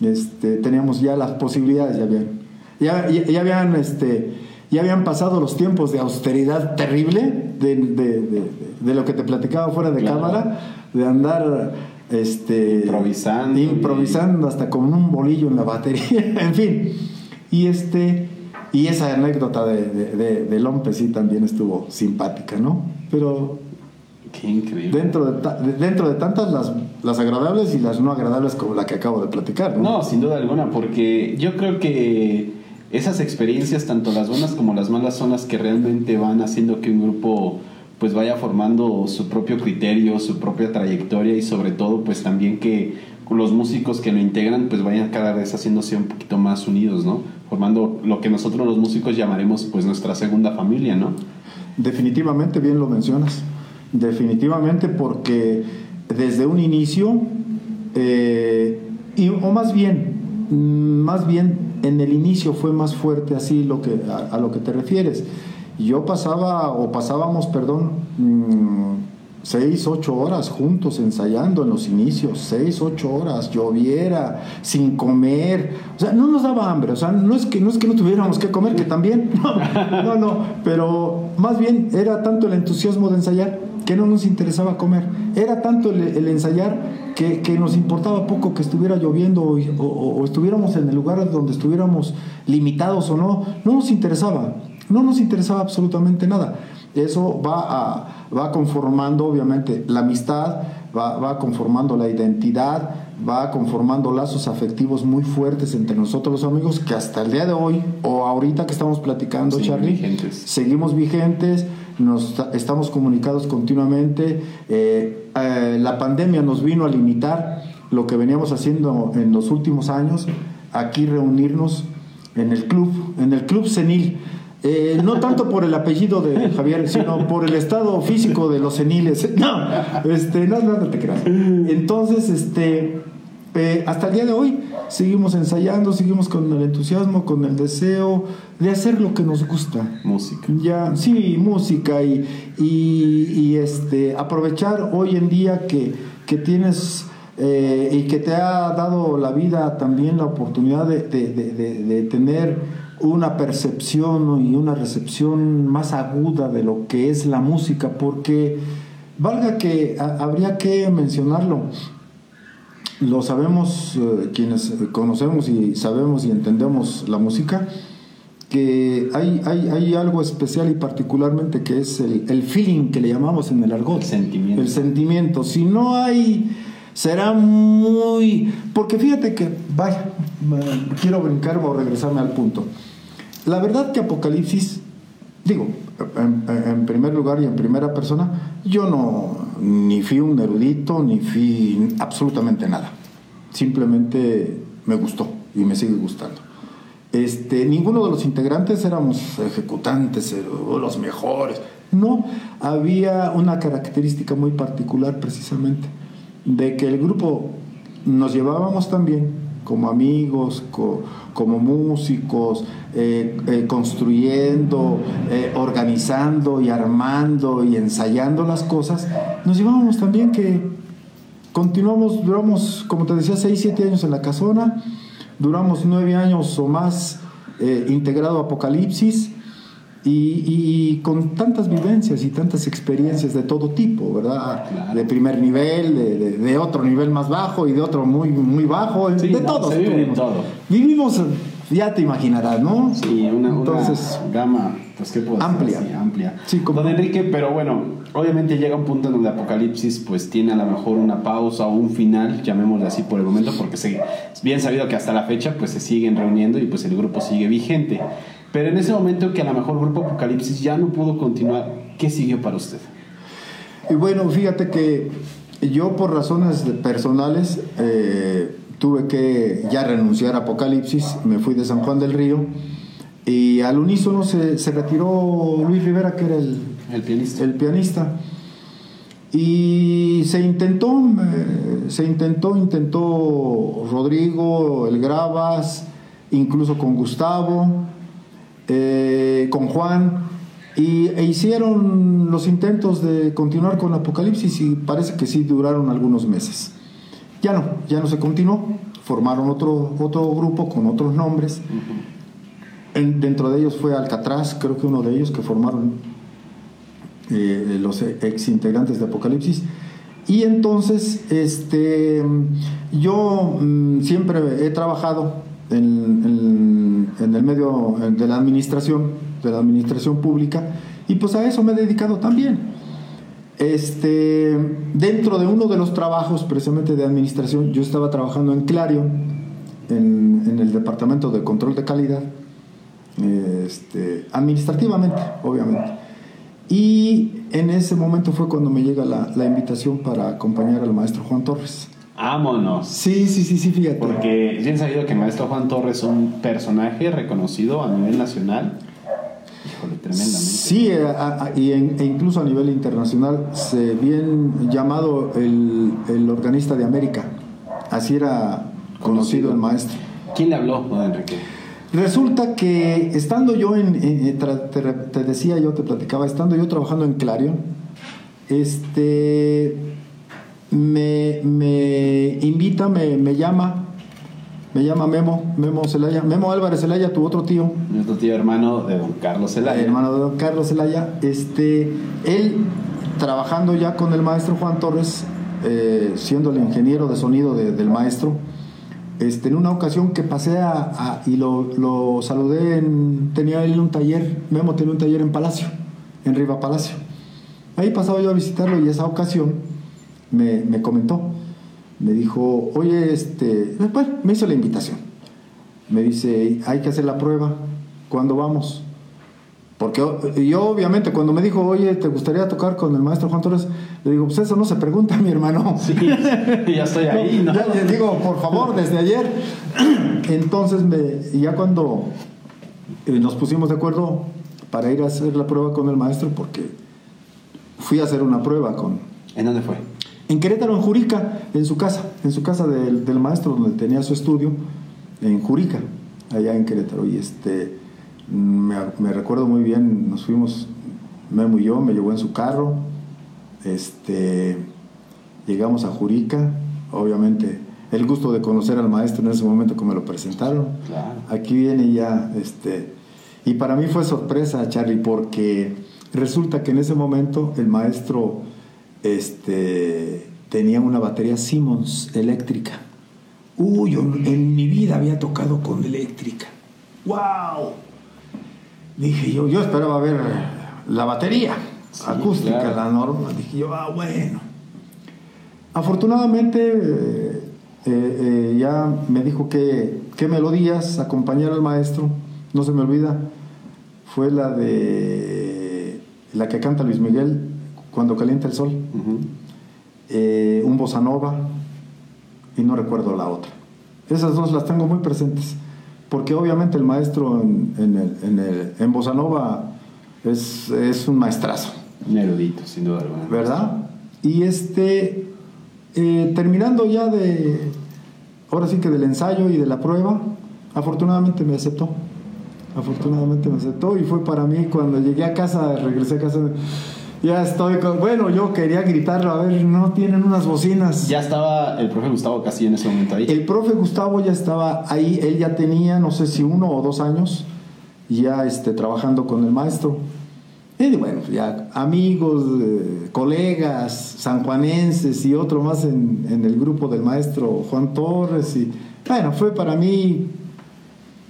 Este, teníamos ya las posibilidades, ya habían, ya, habían, este, ya habían pasado los tiempos de austeridad terrible de, lo que te platicaba fuera de cámara, de andar este, improvisando, improvisando hasta con un bolillo en la batería, en fin. Y este y esa anécdota de, de, de Lompe sí también estuvo simpática, ¿no? Pero Qué increíble. Dentro de, dentro de tantas, las, las agradables y las no agradables como la que acabo de platicar. ¿no? no, sin duda alguna, porque yo creo que esas experiencias, tanto las buenas como las malas, son las que realmente van haciendo que un grupo pues vaya formando su propio criterio, su propia trayectoria y sobre todo pues también que los músicos que lo integran pues vayan cada vez haciéndose un poquito más unidos, ¿no? Formando lo que nosotros los músicos llamaremos pues nuestra segunda familia, ¿no? Definitivamente bien lo mencionas. Definitivamente porque desde un inicio, eh, y, o más bien, más bien en el inicio fue más fuerte así lo que, a, lo que te refieres. Yo pasaba, o pasábamos, perdón, mm, seis, ocho horas juntos ensayando en los inicios, seis, ocho horas, lloviera, sin comer, o sea, no nos daba hambre, o sea, no es que no, es que no tuviéramos que comer, que también, no, no, pero más bien era tanto el entusiasmo de ensayar que no nos interesaba comer, era tanto el, ensayar que, que, nos importaba poco que estuviera lloviendo o, o estuviéramos en el lugar donde estuviéramos limitados o no, no nos interesaba, no nos interesaba absolutamente nada. Eso va, a, va conformando obviamente la amistad, va, va, conformando la identidad, va conformando lazos afectivos muy fuertes entre nosotros los amigos que hasta el día de hoy o ahorita que estamos platicando, Charlie, seguimos vigentes, nos estamos comunicados continuamente. Eh, eh, la pandemia nos vino a limitar lo que veníamos haciendo en los últimos años, aquí reunirnos en el club, en el club senil eh, no tanto por el apellido de Javier, sino por el estado físico de los seniles. No, este, no, no, te creas. Entonces, este, eh, hasta el día de hoy seguimos ensayando, seguimos con el entusiasmo, con el deseo de hacer lo que nos gusta. Música. Ya, sí, música y, y, este, aprovechar hoy en día que, que tienes eh, y que te ha dado la vida también la oportunidad de, de, de, de tener una percepción y una recepción más aguda de lo que es la música, porque valga que habría que mencionarlo, lo sabemos eh, quienes conocemos y sabemos y entendemos la música, que hay, hay, hay, algo especial y particularmente que es el, el, feeling que le llamamos en el argot. El sentimiento. El sentimiento. Si no hay, será muy... Porque fíjate que, vaya, quiero brincar o regresarme al punto. La verdad que Apocalipsis, digo, en, primer lugar y en primera persona, yo no ni fui un erudito, ni fui absolutamente nada. Simplemente me gustó y me sigue gustando. Este, ninguno de los integrantes éramos ejecutantes o los mejores. No, había una característica muy particular precisamente, de que el grupo nos llevábamos también como amigos, como músicos, eh, eh, construyendo, eh, organizando y armando y ensayando las cosas, nos llevábamos también que continuamos, duramos, como te decía, 6, 7 años en la casona, duramos 9 años o más integrado a Apocalipsis, y, con tantas vivencias y tantas experiencias de todo tipo, ¿verdad? De primer nivel, de, otro nivel más bajo y de otro muy, muy bajo, de todos. todo. Vivimos, ya te imaginarás, ¿no? Sí, una, Entonces, gama, pues, ¿qué puedo amplia. amplia. Sí, Don Enrique, pero bueno, obviamente llega un punto en donde Apocalipsis pues tiene a lo mejor una pausa o un final, llamémosle así por el momento, porque es bien sabido que hasta la fecha pues se siguen reuniendo y pues el grupo sigue vigente. Pero en ese momento que a lo mejor Grupo Apocalipsis ya no pudo continuar, ¿qué siguió para usted? Y bueno, fíjate que yo por razones personales eh, tuve que ya renunciar a Apocalipsis, me fui de San Juan del Río y al unísono se, se retiró Luis Rivera, que era el, el pianista. El pianista. Y se intentó, se intentó, intentó Rodrigo, el Gravas, incluso con Gustavo, eh, con Juan, y, e hicieron los intentos de continuar con Apocalipsis y parece que sí duraron algunos meses. Ya no, ya no se continuó, formaron otro, otro grupo con otros nombres. dentro de ellos fue Alcatraz, creo que uno de ellos que formaron eh, los ex integrantes de Apocalipsis. Y entonces, este, yo mm, siempre he trabajado en, el medio de la administración, de la administración pública, y pues a eso me he dedicado también. Este, dentro de uno de los trabajos precisamente de administración, yo estaba trabajando en Clarion, en, en el departamento de control de calidad, este, administrativamente, obviamente. Y en ese momento fue cuando me llega la, la invitación para acompañar al maestro Juan Torres. Vámonos. Sí, sí, sí, sí, fíjate. Porque bien sabido que el maestro Juan Torres es un personaje reconocido a nivel nacional. Híjole, tremendamente. Sí, y e incluso a nivel internacional, se bien llamado el, el organista de América. Así era conocido, el maestro. ¿Quién le habló, don Enrique? Resulta que estando yo en, te, decía yo, te platicaba, estando yo trabajando en Clarion, este, me, me invita, me, me llama, me llama Memo, Memo Celaya, Memo Álvarez Celaya, tu otro tío. Mi otro tío hermano de don Carlos Zelaya. Hermano de don Carlos Celaya. Este, él trabajando ya con el maestro Juan Torres, eh, siendo el ingeniero de sonido de- del maestro, este, en una ocasión que pasé a, a- y lo, lo saludé, en, tenía él un taller, Memo tenía un taller en Palacio, en Riva Palacio. Ahí pasaba yo a visitarlo y esa ocasión me, me comentó, me dijo, oye, este, bueno, me hizo la invitación. Me dice, hay que hacer la prueba, ¿cuándo vamos? Porque yo obviamente cuando me dijo, oye, ¿te gustaría tocar con el maestro Juan Torres? Le digo, pues eso no se pregunta, mi hermano. Sí, ya estoy ahí, ¿no? Ya le digo, por favor, desde ayer. Entonces, me, ya cuando eh, nos pusimos de acuerdo para ir a hacer la prueba con el maestro, porque fui a hacer una prueba con... ¿En dónde fue? En Querétaro, en Jurica, en su casa, en su casa del, del maestro donde tenía su estudio, en Jurica, allá en Querétaro. Y este, me, recuerdo muy bien, nos fuimos, Memo y yo, me llevó en su carro, este, llegamos a Jurica, obviamente el gusto de conocer al maestro en ese momento que me lo presentaron. Claro. Aquí viene ya, este, y para mí fue sorpresa, Charlie, porque resulta que en ese momento el maestro, este, tenía una batería Simmons eléctrica. Uy, yo en mi vida había tocado con eléctrica. ¡Wow! Dije yo, yo esperaba ver la batería Sí, acústica, claro. la normal. Dije yo, ah, bueno. Afortunadamente, eh, eh, eh, ya me dijo que qué melodías acompañar al maestro, no se me olvida, fue la de la que canta Luis Miguel cuando calienta el sol, Ujú. eh, un bossa nova y no recuerdo la otra. Esas dos las tengo muy presentes, porque obviamente el maestro en, en, el, en, el- en bossa nova es, es un maestrazo. Un erudito, sin duda alguna. ¿verdad? Y este, eh, terminando ya de, ahora sí que del ensayo y de la prueba, afortunadamente me aceptó. Afortunadamente me aceptó y fue para mí cuando llegué a casa, regresé a casa, ya estoy con, bueno, yo quería gritarlo, a ver, no tienen unas bocinas. Ya estaba el profe Gustavo Castillo en ese momento ahí. El profe Gustavo ya estaba ahí, él ya tenía, no sé si uno o dos años, ya este, trabajando con el maestro. Y bueno, ya amigos, eh, colegas, sanjuanenses y otro más en, en el grupo del maestro Juan Torres. Y bueno, fue para mí,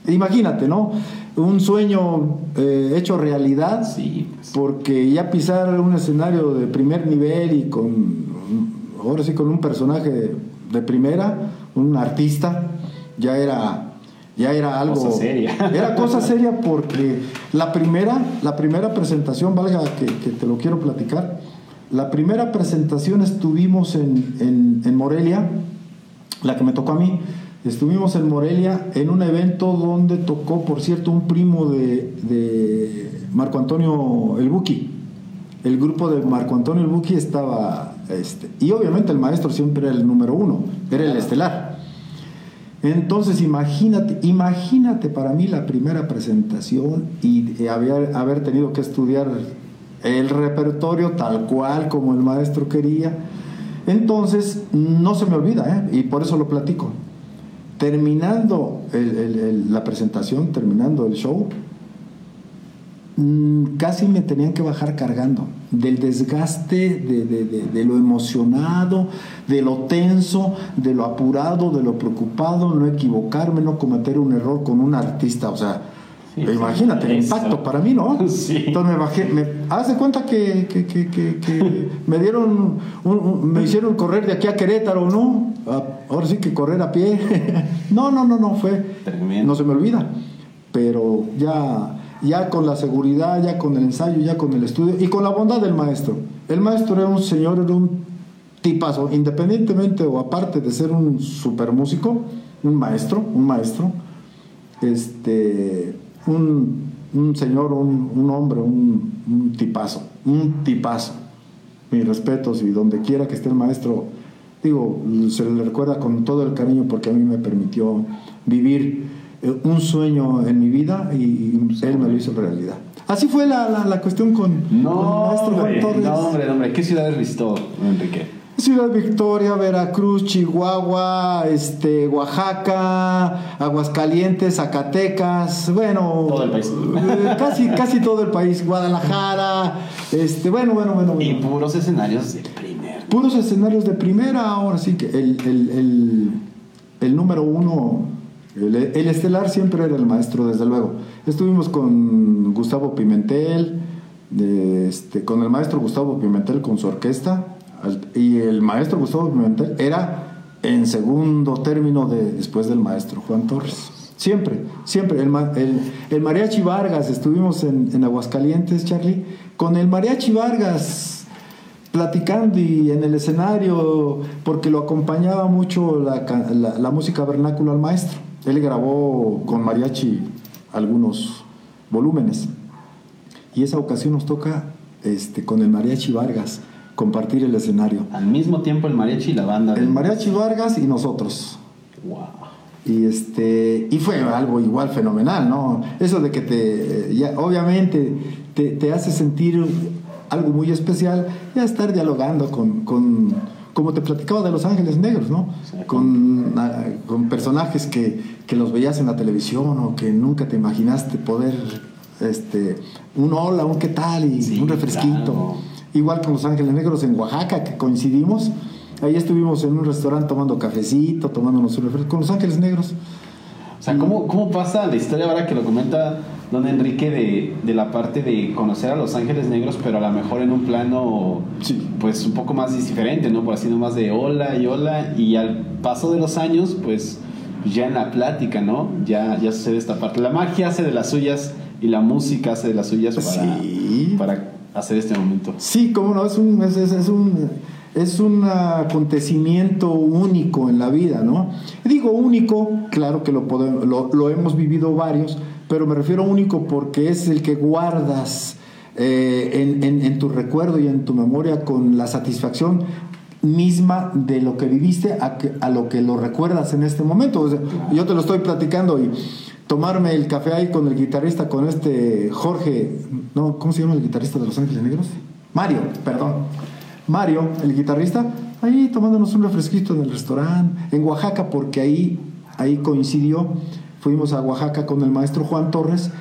imagínate, ¿no? Un sueño eh, hecho realidad Sí, pues. porque ya pisar un escenario de primer nivel y con ahora sí con un personaje de primera, un artista, ya era ya era algo Cosa seria. Era cosa seria porque la primera la primera presentación, valga que, que te lo quiero platicar, la primera presentación estuvimos en, en, en Morelia, la que me tocó a mí. Estuvimos en Morelia en un evento donde tocó, por cierto, un primo de, de Marco Antonio El Buki. El grupo de Marco Antonio El Buki estaba, este, y obviamente el maestro siempre era el número uno, era el estelar. Entonces imagínate, imagínate para mí la primera presentación y haber, haber tenido que estudiar el repertorio tal cual como el maestro quería. Entonces no se me olvida, ¿eh? y por eso lo platico. Terminando el- el- el- la presentación, terminando el show, mm, casi me tenían que bajar cargando del desgaste, de, de- de- de lo emocionado, de lo tenso, de lo apurado, de lo preocupado, no equivocarme, no cometer un error con un artista, o sea, Sí, imagínate el impacto para mí, ¿no? Sí. Entonces me bajé, me, haz de cuenta que, que- que- que- que me dieron, un- un- me hicieron correr de aquí a Querétaro, ¿no? A- ahora sí que correr a pie. no, no, no, no, fue, Tremendo. no se me olvida, pero ya, ya con la seguridad, ya con el ensayo, ya con el estudio y con la bondad del maestro. El maestro era un señor, era un tipazo, independientemente o aparte de ser un super músico, un maestro, un maestro, este, un, un señor, un, un hombre, un, un tipazo, un tipazo. Mis respetos y donde quiera que esté el maestro, digo, se le recuerda con todo el cariño porque a mí me permitió vivir eh, un sueño en mi vida y, él me lo hizo realidad. Así fue la, la, la cuestión con, No, con maestro Juan hombre, Torres. no, hombre, no, hombre. ¿Qué ciudades visitó, Enrique? Ciudad Victoria, Veracruz, Chihuahua, este, Oaxaca, Aguascalientes, Zacatecas, bueno, Todo el país. eh, casi, casi todo el país, Guadalajara, este, bueno, bueno, bueno, Y puros escenarios de. Puros escenarios de primera, ahora sí que el, el, el, el número uno, el, el estelar siempre era el maestro, desde luego. Estuvimos con Gustavo Pimentel, este, con el maestro Gustavo Pimentel con su orquesta, y el maestro Gustavo Pimentel era en segundo término de, después del maestro Juan Torres. Siempre, siempre. El, el, el Mariachi Vargas, estuvimos en, en Aguascalientes, Charlie, con el Mariachi Vargas platicando y en el escenario, porque lo acompañaba mucho la, la- la música vernácula al maestro. Él grabó con mariachi algunos volúmenes. Y esa ocasión nos toca este, con el mariachi Vargas compartir el escenario. Al mismo tiempo el mariachi y la banda. El mariachi Vargas y nosotros. Wow. Y este y fue algo igual fenomenal, ¿no? Eso de que te ya, obviamente te, te hace sentir algo muy especial ya estar dialogando con, con como te platicaba de Los Ángeles Negros, ¿no? Con, ah, con personajes que, que los veías en la televisión o que nunca te imaginaste poder este un hola, un qué tal y Sí, un refresquito. claro. Igual con Los Ángeles Negros en Oaxaca, que coincidimos. Ahí estuvimos en un restaurante tomando cafecito, tomándonos un refresco con Los Ángeles Negros. O sea, ¿cómo, ¿cómo pasa la historia ahora que lo comenta don Enrique de, de la parte de conocer a Los Ángeles Negros, pero a lo mejor en un plano, Sí. pues un poco más diferente, ¿no? Por así más de hola y hola, y al paso de los años, pues ya en la plática, ¿no? Ya, ya sucede esta parte. La magia hace de las suyas y la música hace de las suyas para, Sí. para hacer este momento. Sí, cómo no, es un, es, es- es un, es un acontecimiento único en la vida, ¿no? Digo único, claro que lo, podemos, lo, lo hemos vivido varios, pero me refiero a único porque es el que guardas eh, en, tu recuerdo y en tu memoria con la satisfacción misma de lo que viviste a, lo que lo recuerdas en este momento. Yo te lo estoy platicando y tomarme el café ahí con el guitarrista, con este Jorge, ¿cómo se llama el guitarrista de Los Ángeles Negros? Mario, perdón. Mario, el guitarrista, ahí tomándonos un refresquito en el restaurante, en Oaxaca, porque ahí, ahí coincidió. Fuimos a Oaxaca con el maestro Juan Torres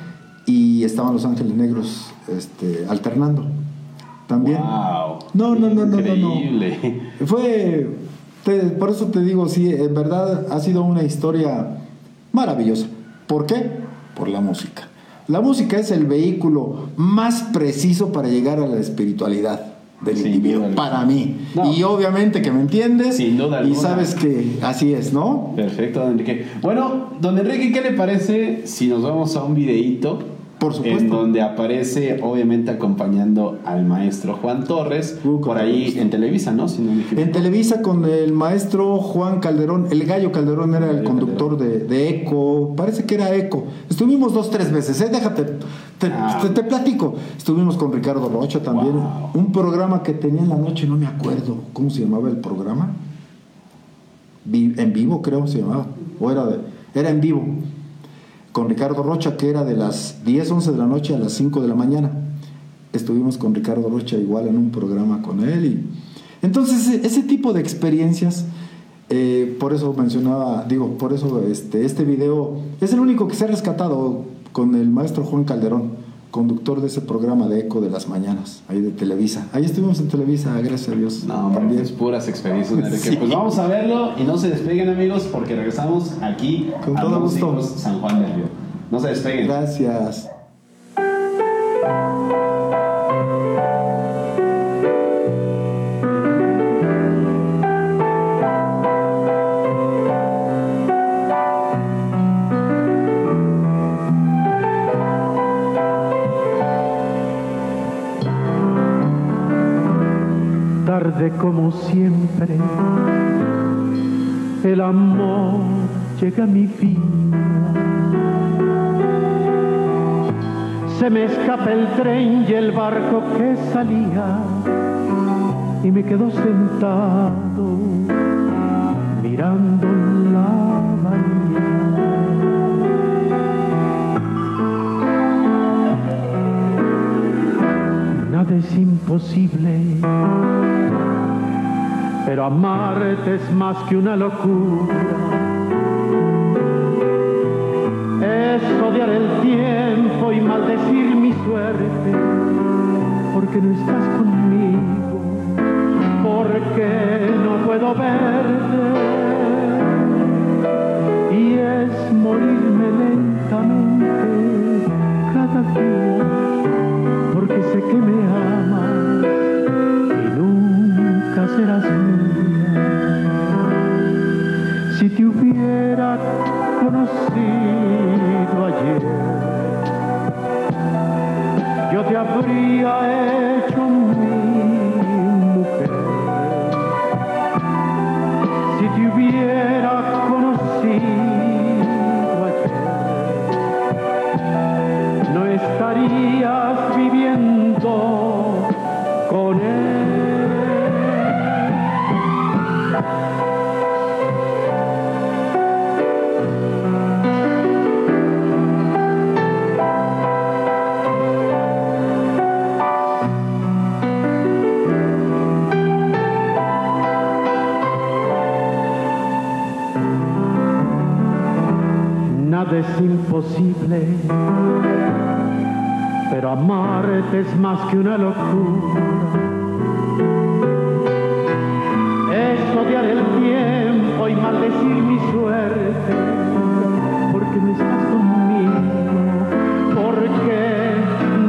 y estaban Los Ángeles Negros este, alternando. También. ¡Wow! No, no, no, no, no, no. Fue, te- por eso te digo, sí, en verdad ha sido una historia maravillosa. ¿Por qué? Por la música. La música es el vehículo más preciso para llegar a la espiritualidad del individuo, para mí. No. Y obviamente que me entiendes Sin duda y sabes que así es, ¿no? Perfecto, don Enrique. Bueno, don Enrique, ¿qué le parece si nos vamos a un videíto? Por supuesto. En donde aparece, obviamente, acompañando al maestro Juan Torres, Uh, por ahí en Televisa, ¿no? Si no me equivoco. En Televisa con el maestro Juan Calderón, el gallo Calderón era el conductor de, de Eco, parece que era Eco. Estuvimos dos, tres veces, ¿eh? déjate, te, Ah. te- te platico. Estuvimos con Ricardo Rocha también, Wow. un programa que tenía en la noche, no me acuerdo, ¿cómo se llamaba el programa? En vivo creo se llamaba, o era, de- era en vivo, con Ricardo Rocha que era de las 10, 11 de la noche a las 5 de la mañana estuvimos con Ricardo Rocha igual en un programa con él. Y, entonces, ese tipo de experiencias, eh, por eso mencionaba, digo, por eso este, este video es el único que se ha rescatado con el maestro Juan Calderón, conductor de ese programa de Eco de las Mañanas, ahí de Televisa. Ahí estuvimos en Televisa, gracias a Dios. No, también. pues puras experiencias. Sí. Pues vamos a verlo y no se despeguen, amigos, porque regresamos aquí Con a todo gusto. San Juan del Río. No se despeguen. Gracias. Como siempre, el amor llega a mi vida. Se me escapa el tren y el barco que salía y me quedo sentado mirando la bahía. nada es imposible, pero amarte es más que una locura. Es odiar el tiempo y maldecir mi suerte, porque no estás conmigo, porque no puedo verte. Y es morirme lentamente cada día, porque sé que me amas y nunca serás conocido ayer, yo te habría es más que una locura. Es odiar el tiempo y maldecir mi suerte, porque no estás conmigo, porque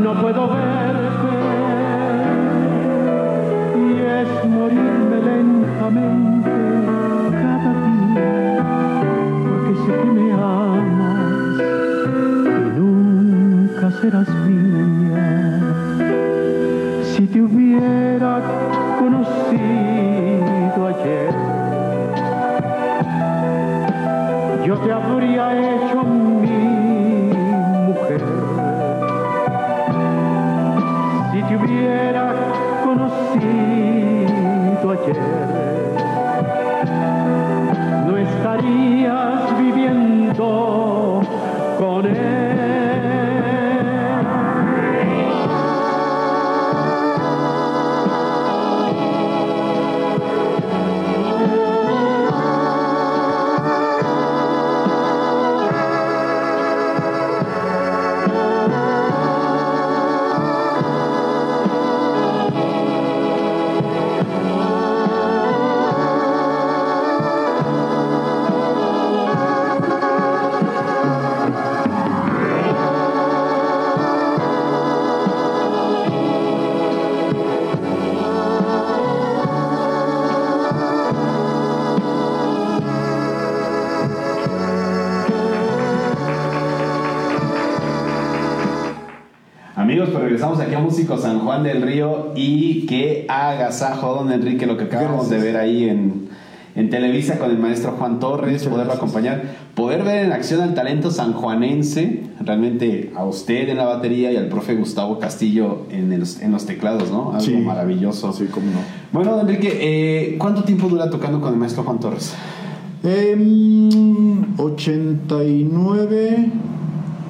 no puedo verte. Músico San Juan del Río y qué agasajo, don Enrique, lo que acabamos Gracias. de ver ahí en, en Televisa con el maestro Juan Torres, poderlo acompañar, poder ver en acción al talento sanjuanense, realmente a usted en la batería y al profe Gustavo Castillo en, el- en los teclados, ¿no? Algo Sí. maravilloso. Sí, cómo no. Bueno, don Enrique, eh, ¿cuánto tiempo dura tocando con el maestro Juan Torres? Em, 89,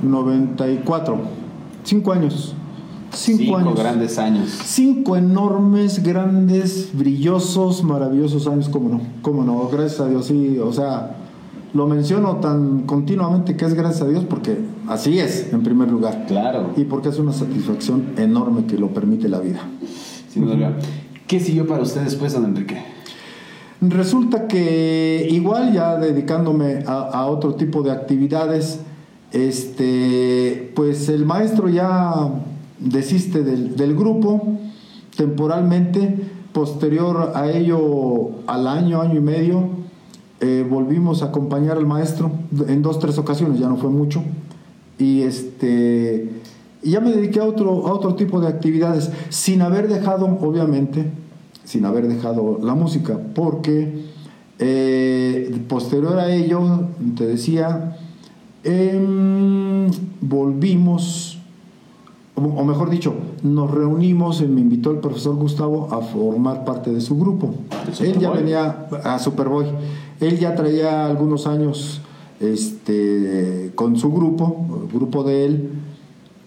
94. Cinco años. Cinco, años. grandes años. Cinco enormes, grandes, brillosos, maravillosos años, cómo no, cómo no, gracias a Dios, sí, o sea, lo menciono tan continuamente que es gracias a Dios porque así es, en primer lugar, Claro. y porque es una satisfacción enorme que lo permite la vida. Sin duda. ¿Qué siguió para usted después, don Enrique? Resulta que igual ya dedicándome a, a otro tipo de actividades, este, pues el maestro ya desiste del, del grupo. Temporalmente, posterior a ello, al año, año y medio, eh, volvimos a acompañar al maestro en dos, tres ocasiones, ya no fue mucho, y este, ya me dediqué a otro, a otro tipo de actividades, sin haber dejado, obviamente, sin haber dejado la música, porque eh, posterior a ello, te decía, em, volvimos, o mejor dicho, nos reunimos, eh, me invitó el profesor Gustavo a formar parte de su grupo. ¿De Él ya venía a Superboy, él ya traía algunos años este, con su grupo, el grupo de él,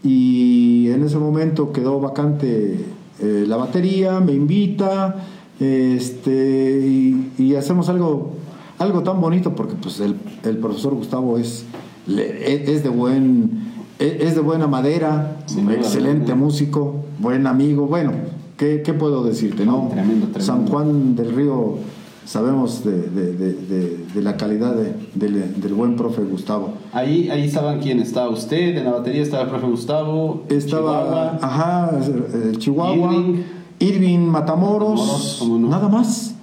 y en ese momento quedó vacante eh, la batería, me invita, este, y, y hacemos algo, algo tan bonito porque pues el, el profesor Gustavo es, es de buen es de buena madera, excelente músico, buen amigo, bueno, ¿qué, qué puedo decirte? no? Tremendo, tremendo. San Juan del Río sabemos de, de- de- de- de la calidad de- del, buen profe Gustavo. Ahí, ahí estaban quién estaba usted, en la batería estaba el profe Gustavo, Estaba, Chihuahua, ajá, el Chihuahua, Irving. Irving, Matamoros, Matamoros, ¿cómo no? nada más,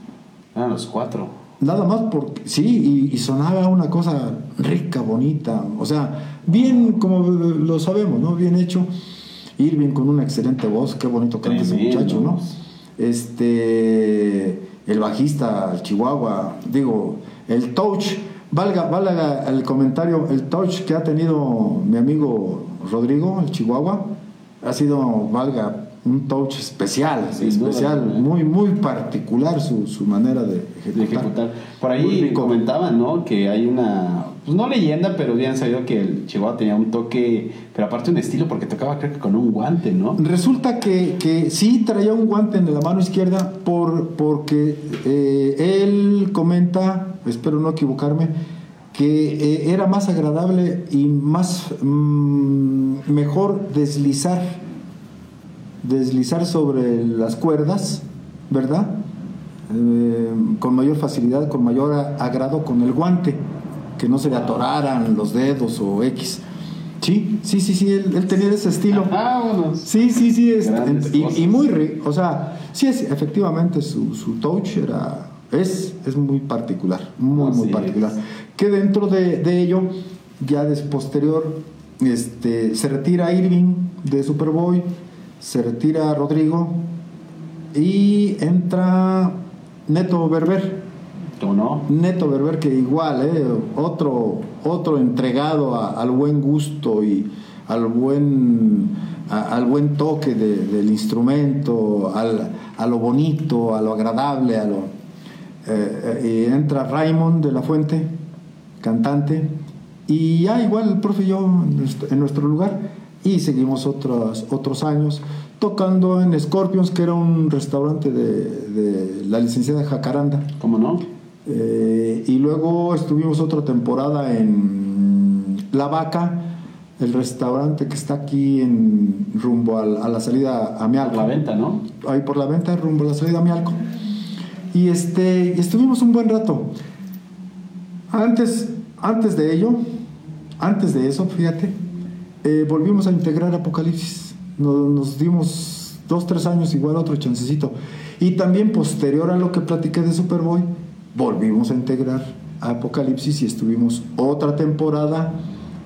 eran los cuatro. Nada más porque sí, y, y sonaba una cosa rica, bonita, o sea, bien como lo sabemos, ¿no? Bien hecho. Irving con una excelente voz, qué bonito canta ese muchacho, ¿no? Este, el bajista, el Chihuahua, digo, el touch, valga, valga el comentario, el touch que ha tenido mi amigo Rodrigo, el Chihuahua, ha sido, valga, un touch especial, Sin especial, muy, muy particular su, su manera de de ejecutar. Por ahí comentaban, ¿no? Que hay una, pues no leyenda, pero bien sabido que el Chihuahua tenía un toque, pero aparte un estilo, porque tocaba creo que con un guante, ¿no? Resulta que, que sí traía un guante en la mano izquierda por, porque eh, él comenta, espero no equivocarme, que eh, era más agradable y más mm, mejor deslizar, deslizar sobre las cuerdas, ¿verdad? Eh, con mayor facilidad, con mayor agrado con el guante, que no se le atoraran los dedos o X. Sí, sí, sí, sí, él, él tenía ese estilo. Vámonos. Sí, sí, sí. es- y, y muy rico. O sea, sí, es, efectivamente su, su touch era, es, es muy particular. Muy, Así muy particular. es. Que dentro de, de ello, ya des posterior, este, se retira Irving de Superboy, se retira Rodrigo y entra Neto Berber. ¿Cómo no? Neto Berber que igual, ¿eh? otro, otro entregado a- al buen gusto y al buen, a- al buen toque de- del instrumento, al- a lo bonito, a lo agradable, a lo, eh, eh, y entra Raymond de la Fuente, cantante, y ya igual el profe y yo en nuestro lugar, y seguimos otros, otros años tocando en Scorpions, que era un restaurante de, de la licenciada Jacaranda. ¿Cómo no? Eh, y luego estuvimos otra temporada en La Vaca, el restaurante que está aquí en rumbo a, la salida a Mialco. La venta, ¿no? Ahí por la venta, rumbo a la salida a Mialco. Y este, estuvimos un buen rato. Antes, antes de ello, antes de eso, fíjate, eh, volvimos a integrar Apocalipsis. Nos, nos dimos dos, tres años igual otro chancecito. Y también posterior a lo que platiqué de Superboy, volvimos a integrar Apocalipsis y estuvimos otra temporada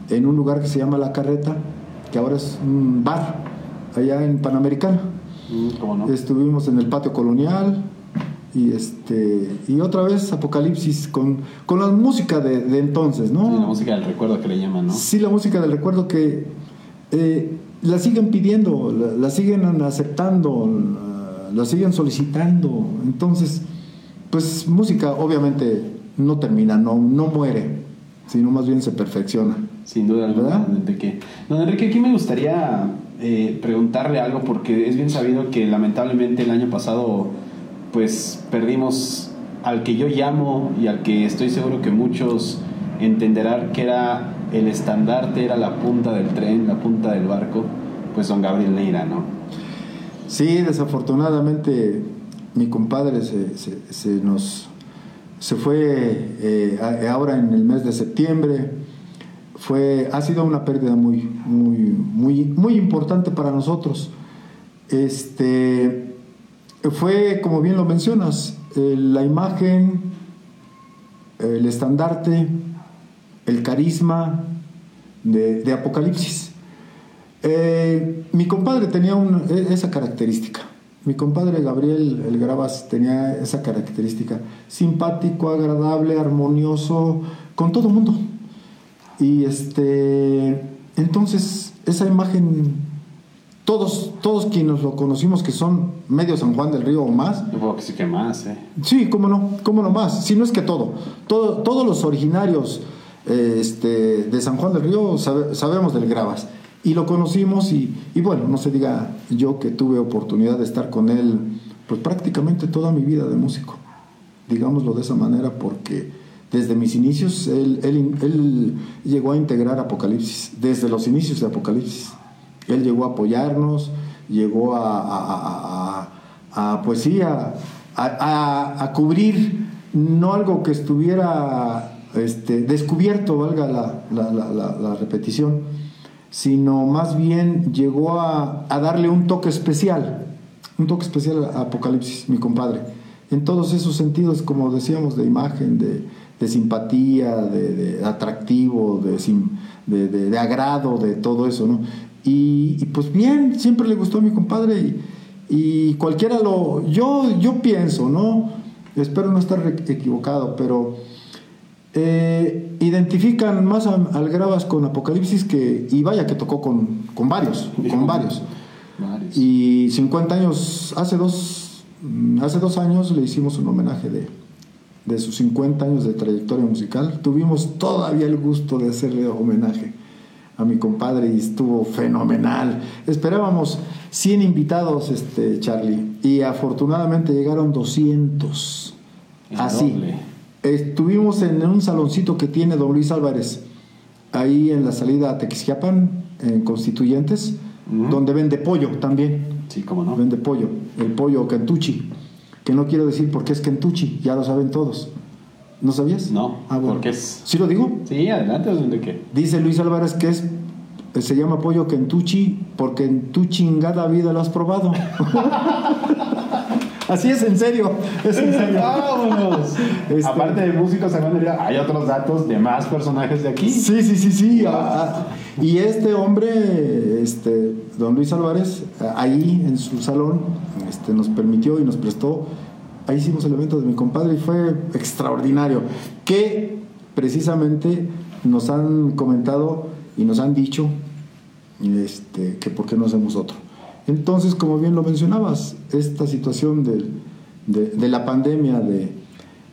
en un lugar que se llama La Carreta, que ahora es un bar allá en Panamericana. Mm. Estuvimos en el patio colonial y este y otra vez Apocalipsis con, con la música de, de entonces, ¿no? Sí, la música del recuerdo que le llaman, ¿no? Sí, la música del recuerdo que eh, la siguen pidiendo, la, la siguen aceptando, la, la siguen solicitando. Entonces, pues música obviamente no termina, no, no muere, sino más bien se perfecciona. Sin duda alguna, ¿Verdad? don Enrique. Don Enrique, aquí me gustaría eh, preguntarle algo porque es bien sabido que lamentablemente el año pasado pues perdimos al que yo llamo y al que estoy seguro que muchos entenderán que era el estandarte, era la punta del tren, la punta del barco, pues don Gabriel Neira, ¿no? Sí, desafortunadamente mi compadre se, nos se fue eh, ahora en el mes de septiembre. Fue, ha sido una pérdida muy, muy, muy, muy importante para nosotros. Este fue, como bien lo mencionas, la imagen, el estandarte, el carisma de, Apocalipsis. Eh, mi compadre tenía e- esa característica. Mi compadre Gabriel El Gravas tenía esa característica. Simpático, agradable, armonioso, con todo el mundo. Y este, entonces, esa imagen, todos, todos quienes lo conocimos, que son medio San Juan del Río o más, Yo puedo que sí que más, ¿eh? Sí, cómo no, cómo no más. Si no es que todo. todo todos los originarios eh, este, de San Juan del Río sabe- sabemos del Gravas. Y lo conocimos y, y bueno, no se diga yo que tuve oportunidad de estar con él pues prácticamente toda mi vida de músico, digámoslo de esa manera, porque desde mis inicios él, él, él llegó a integrar Apocalipsis, desde los inicios de Apocalipsis. Él llegó a apoyarnos, llegó a, pues sí, a, cubrir no algo que estuviera este, descubierto, valga la, repetición, sino más bien llegó a, darle un toque especial, un toque especial a Apocalipsis, mi compadre, en todos esos sentidos, como decíamos, de imagen, de, de simpatía, de, atractivo, de, de, agrado, de todo eso, ¿no? Y, pues bien, siempre le gustó a mi compadre y, cualquiera lo... Yo, yo pienso, ¿no? Espero no estar equivocado, pero eh, identifican más al Gravas con Apocalipsis que... Y vaya que tocó con, con varios, con varios. Y 50 años, hace dos, hace dos años le hicimos un homenaje de, de sus 50 años de trayectoria musical. Tuvimos todavía el gusto de hacerle homenaje a mi compadre y estuvo fenomenal. Esperábamos 100 invitados, este, Charlie, y afortunadamente llegaron 200. Así. Estuvimos en un saloncito que tiene don Luis Álvarez, ahí en la salida a Texiapan, en Constituyentes, donde vende pollo también. Sí, cómo no. Vende pollo, el pollo Cantucci, que no quiero decir porque es Kentucky, ya lo saben todos. ¿No sabías? No. Ah, bueno. ¿Por es? ¿Sí lo digo? Sí, adelante, ¿de qué? Dice Luis Álvarez que es se llama pollo Kentucky porque en tu chingada vida lo has probado. Así es, en serio. Es en serio. Vámonos. Este... Aparte de músicos, hay otros datos de más personajes de aquí. Sí, sí, sí, sí. Ah, ah. y este hombre, este, don Luis Álvarez, ahí en su salón, este, nos permitió y nos prestó ahí hicimos el evento de mi compadre y fue extraordinario. Que precisamente nos han comentado y nos han dicho este, que por qué no hacemos otro. Entonces, como bien lo mencionabas, esta situación de, de, la pandemia, de,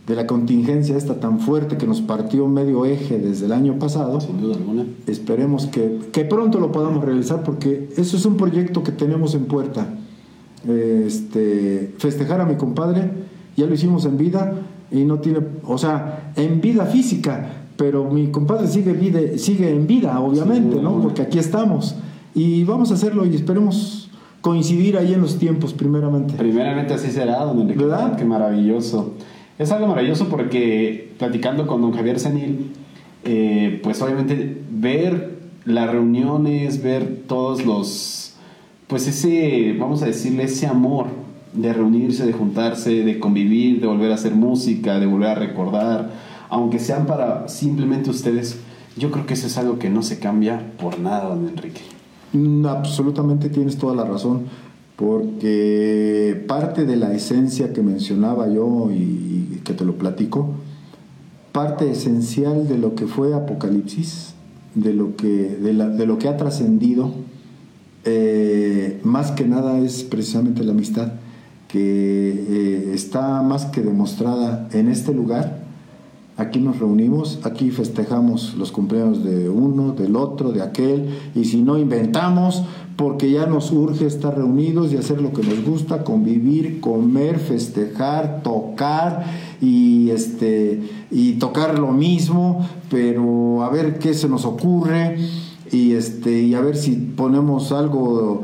de, la contingencia esta tan fuerte que nos partió medio eje desde el año pasado, Sin duda alguna. esperemos que, que pronto lo podamos realizar porque eso es un proyecto que tenemos en puerta este, festejar a mi compadre, ya lo hicimos en vida y no tiene, o sea, en vida física, pero mi compadre sigue, vida, sigue en vida, obviamente, ¿no? Porque aquí estamos y vamos a hacerlo y esperemos coincidir ahí en los tiempos, primeramente. Primeramente así será, don Enrique. ¿Verdad? Qué maravilloso. Es algo maravilloso porque platicando con don Javier Senil, eh, pues obviamente ver las reuniones, ver todos los pues ese, vamos a decirle, ese amor de reunirse, de juntarse, de convivir, de volver a hacer música, de volver a recordar, aunque sean para simplemente ustedes, yo creo que eso es algo que no se cambia por nada, don Enrique. Mm, absolutamente tienes toda la razón, porque parte de la esencia que mencionaba yo y, que te lo platico, parte esencial de lo que fue Apocalipsis, de lo que, de, de lo que ha trascendido, eh, más que nada es precisamente la amistad que eh, está más que demostrada en este lugar. Aquí nos reunimos, aquí festejamos los cumpleaños de uno, del otro, de aquel, y si no inventamos, porque ya nos urge estar reunidos y hacer lo que nos gusta, convivir, comer, festejar, tocar y este y tocar lo mismo, pero a ver qué se nos ocurre y este y a ver si ponemos algo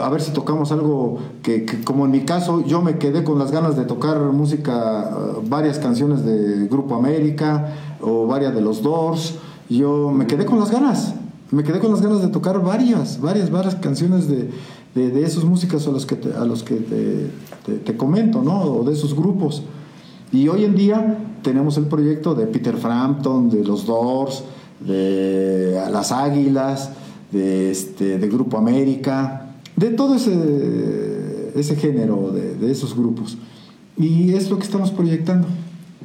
a ver si tocamos algo que, como en mi caso yo me quedé con las ganas de tocar música eh, varias canciones de Grupo América o varias de los Doors. Yo me quedé con las ganas me quedé con las ganas de tocar varias varias varias canciones de, de, esos músicas a los que te, a los que te, te, comento no o de esos grupos. Y hoy en día tenemos el proyecto de Peter Frampton de los Doors de las Águilas, de, este, de Grupo América, de todo ese, ese género, de, esos grupos. Y es lo que estamos proyectando.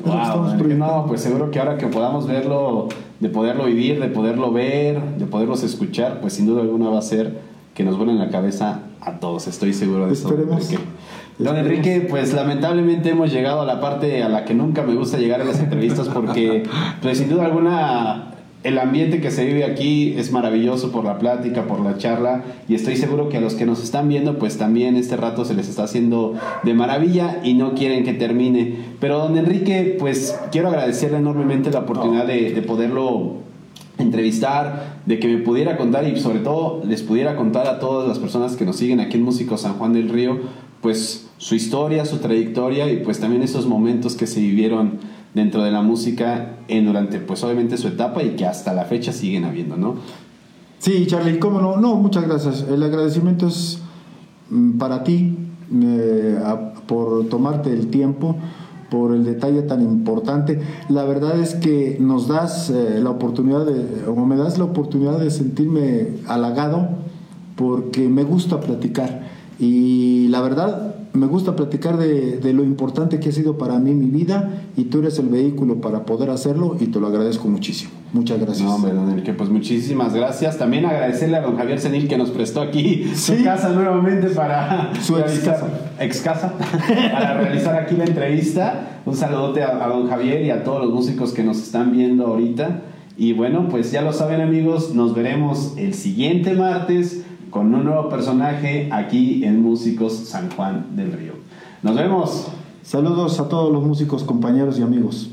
No, pues seguro que ahora que podamos verlo, de poderlo vivir, de poderlo ver, de poderlos escuchar, pues sin duda alguna va a ser que nos vuelen la cabeza a todos, estoy seguro de eso. Don Enrique, pues lamentablemente hemos llegado a la parte a la que nunca me gusta llegar en las entrevistas porque, pues sin duda alguna, el ambiente que se vive aquí es maravilloso por la plática, por la charla y estoy seguro que a los que nos están viendo pues también este rato se les está haciendo de maravilla y no quieren que termine. Pero don Enrique pues quiero agradecerle enormemente la oportunidad de, de poderlo entrevistar, de que me pudiera contar y sobre todo les pudiera contar a todas las personas que nos siguen aquí en Músico San Juan del Río pues su historia, su trayectoria y pues también esos momentos que se vivieron dentro de la música en durante pues obviamente su etapa y que hasta la fecha siguen habiendo, ¿no? Sí, Charlie, cómo no, no, muchas gracias. El agradecimiento es mm, para ti eh, a- por tomarte el tiempo, por el detalle tan importante. La verdad es que nos das eh, la oportunidad de, o me das la oportunidad de sentirme halagado porque me gusta platicar. Y la verdad, me gusta platicar de, de lo importante que ha sido para mí mi vida y tú eres el vehículo para poder hacerlo y te lo agradezco muchísimo. Muchas gracias. No, hombre, don Enrique, pues muchísimas gracias. También agradecerle a don Javier Senil que nos prestó aquí Sí. su casa nuevamente para Su ex realizar- casa. ex casa, para realizar aquí la entrevista. Un saludote a, a don Javier y a todos los músicos que nos están viendo ahorita. Y bueno, pues ya lo saben amigos, nos veremos el siguiente martes con un nuevo personaje aquí en Músicos San Juan del Río. Nos vemos. Saludos a todos los músicos, compañeros y amigos.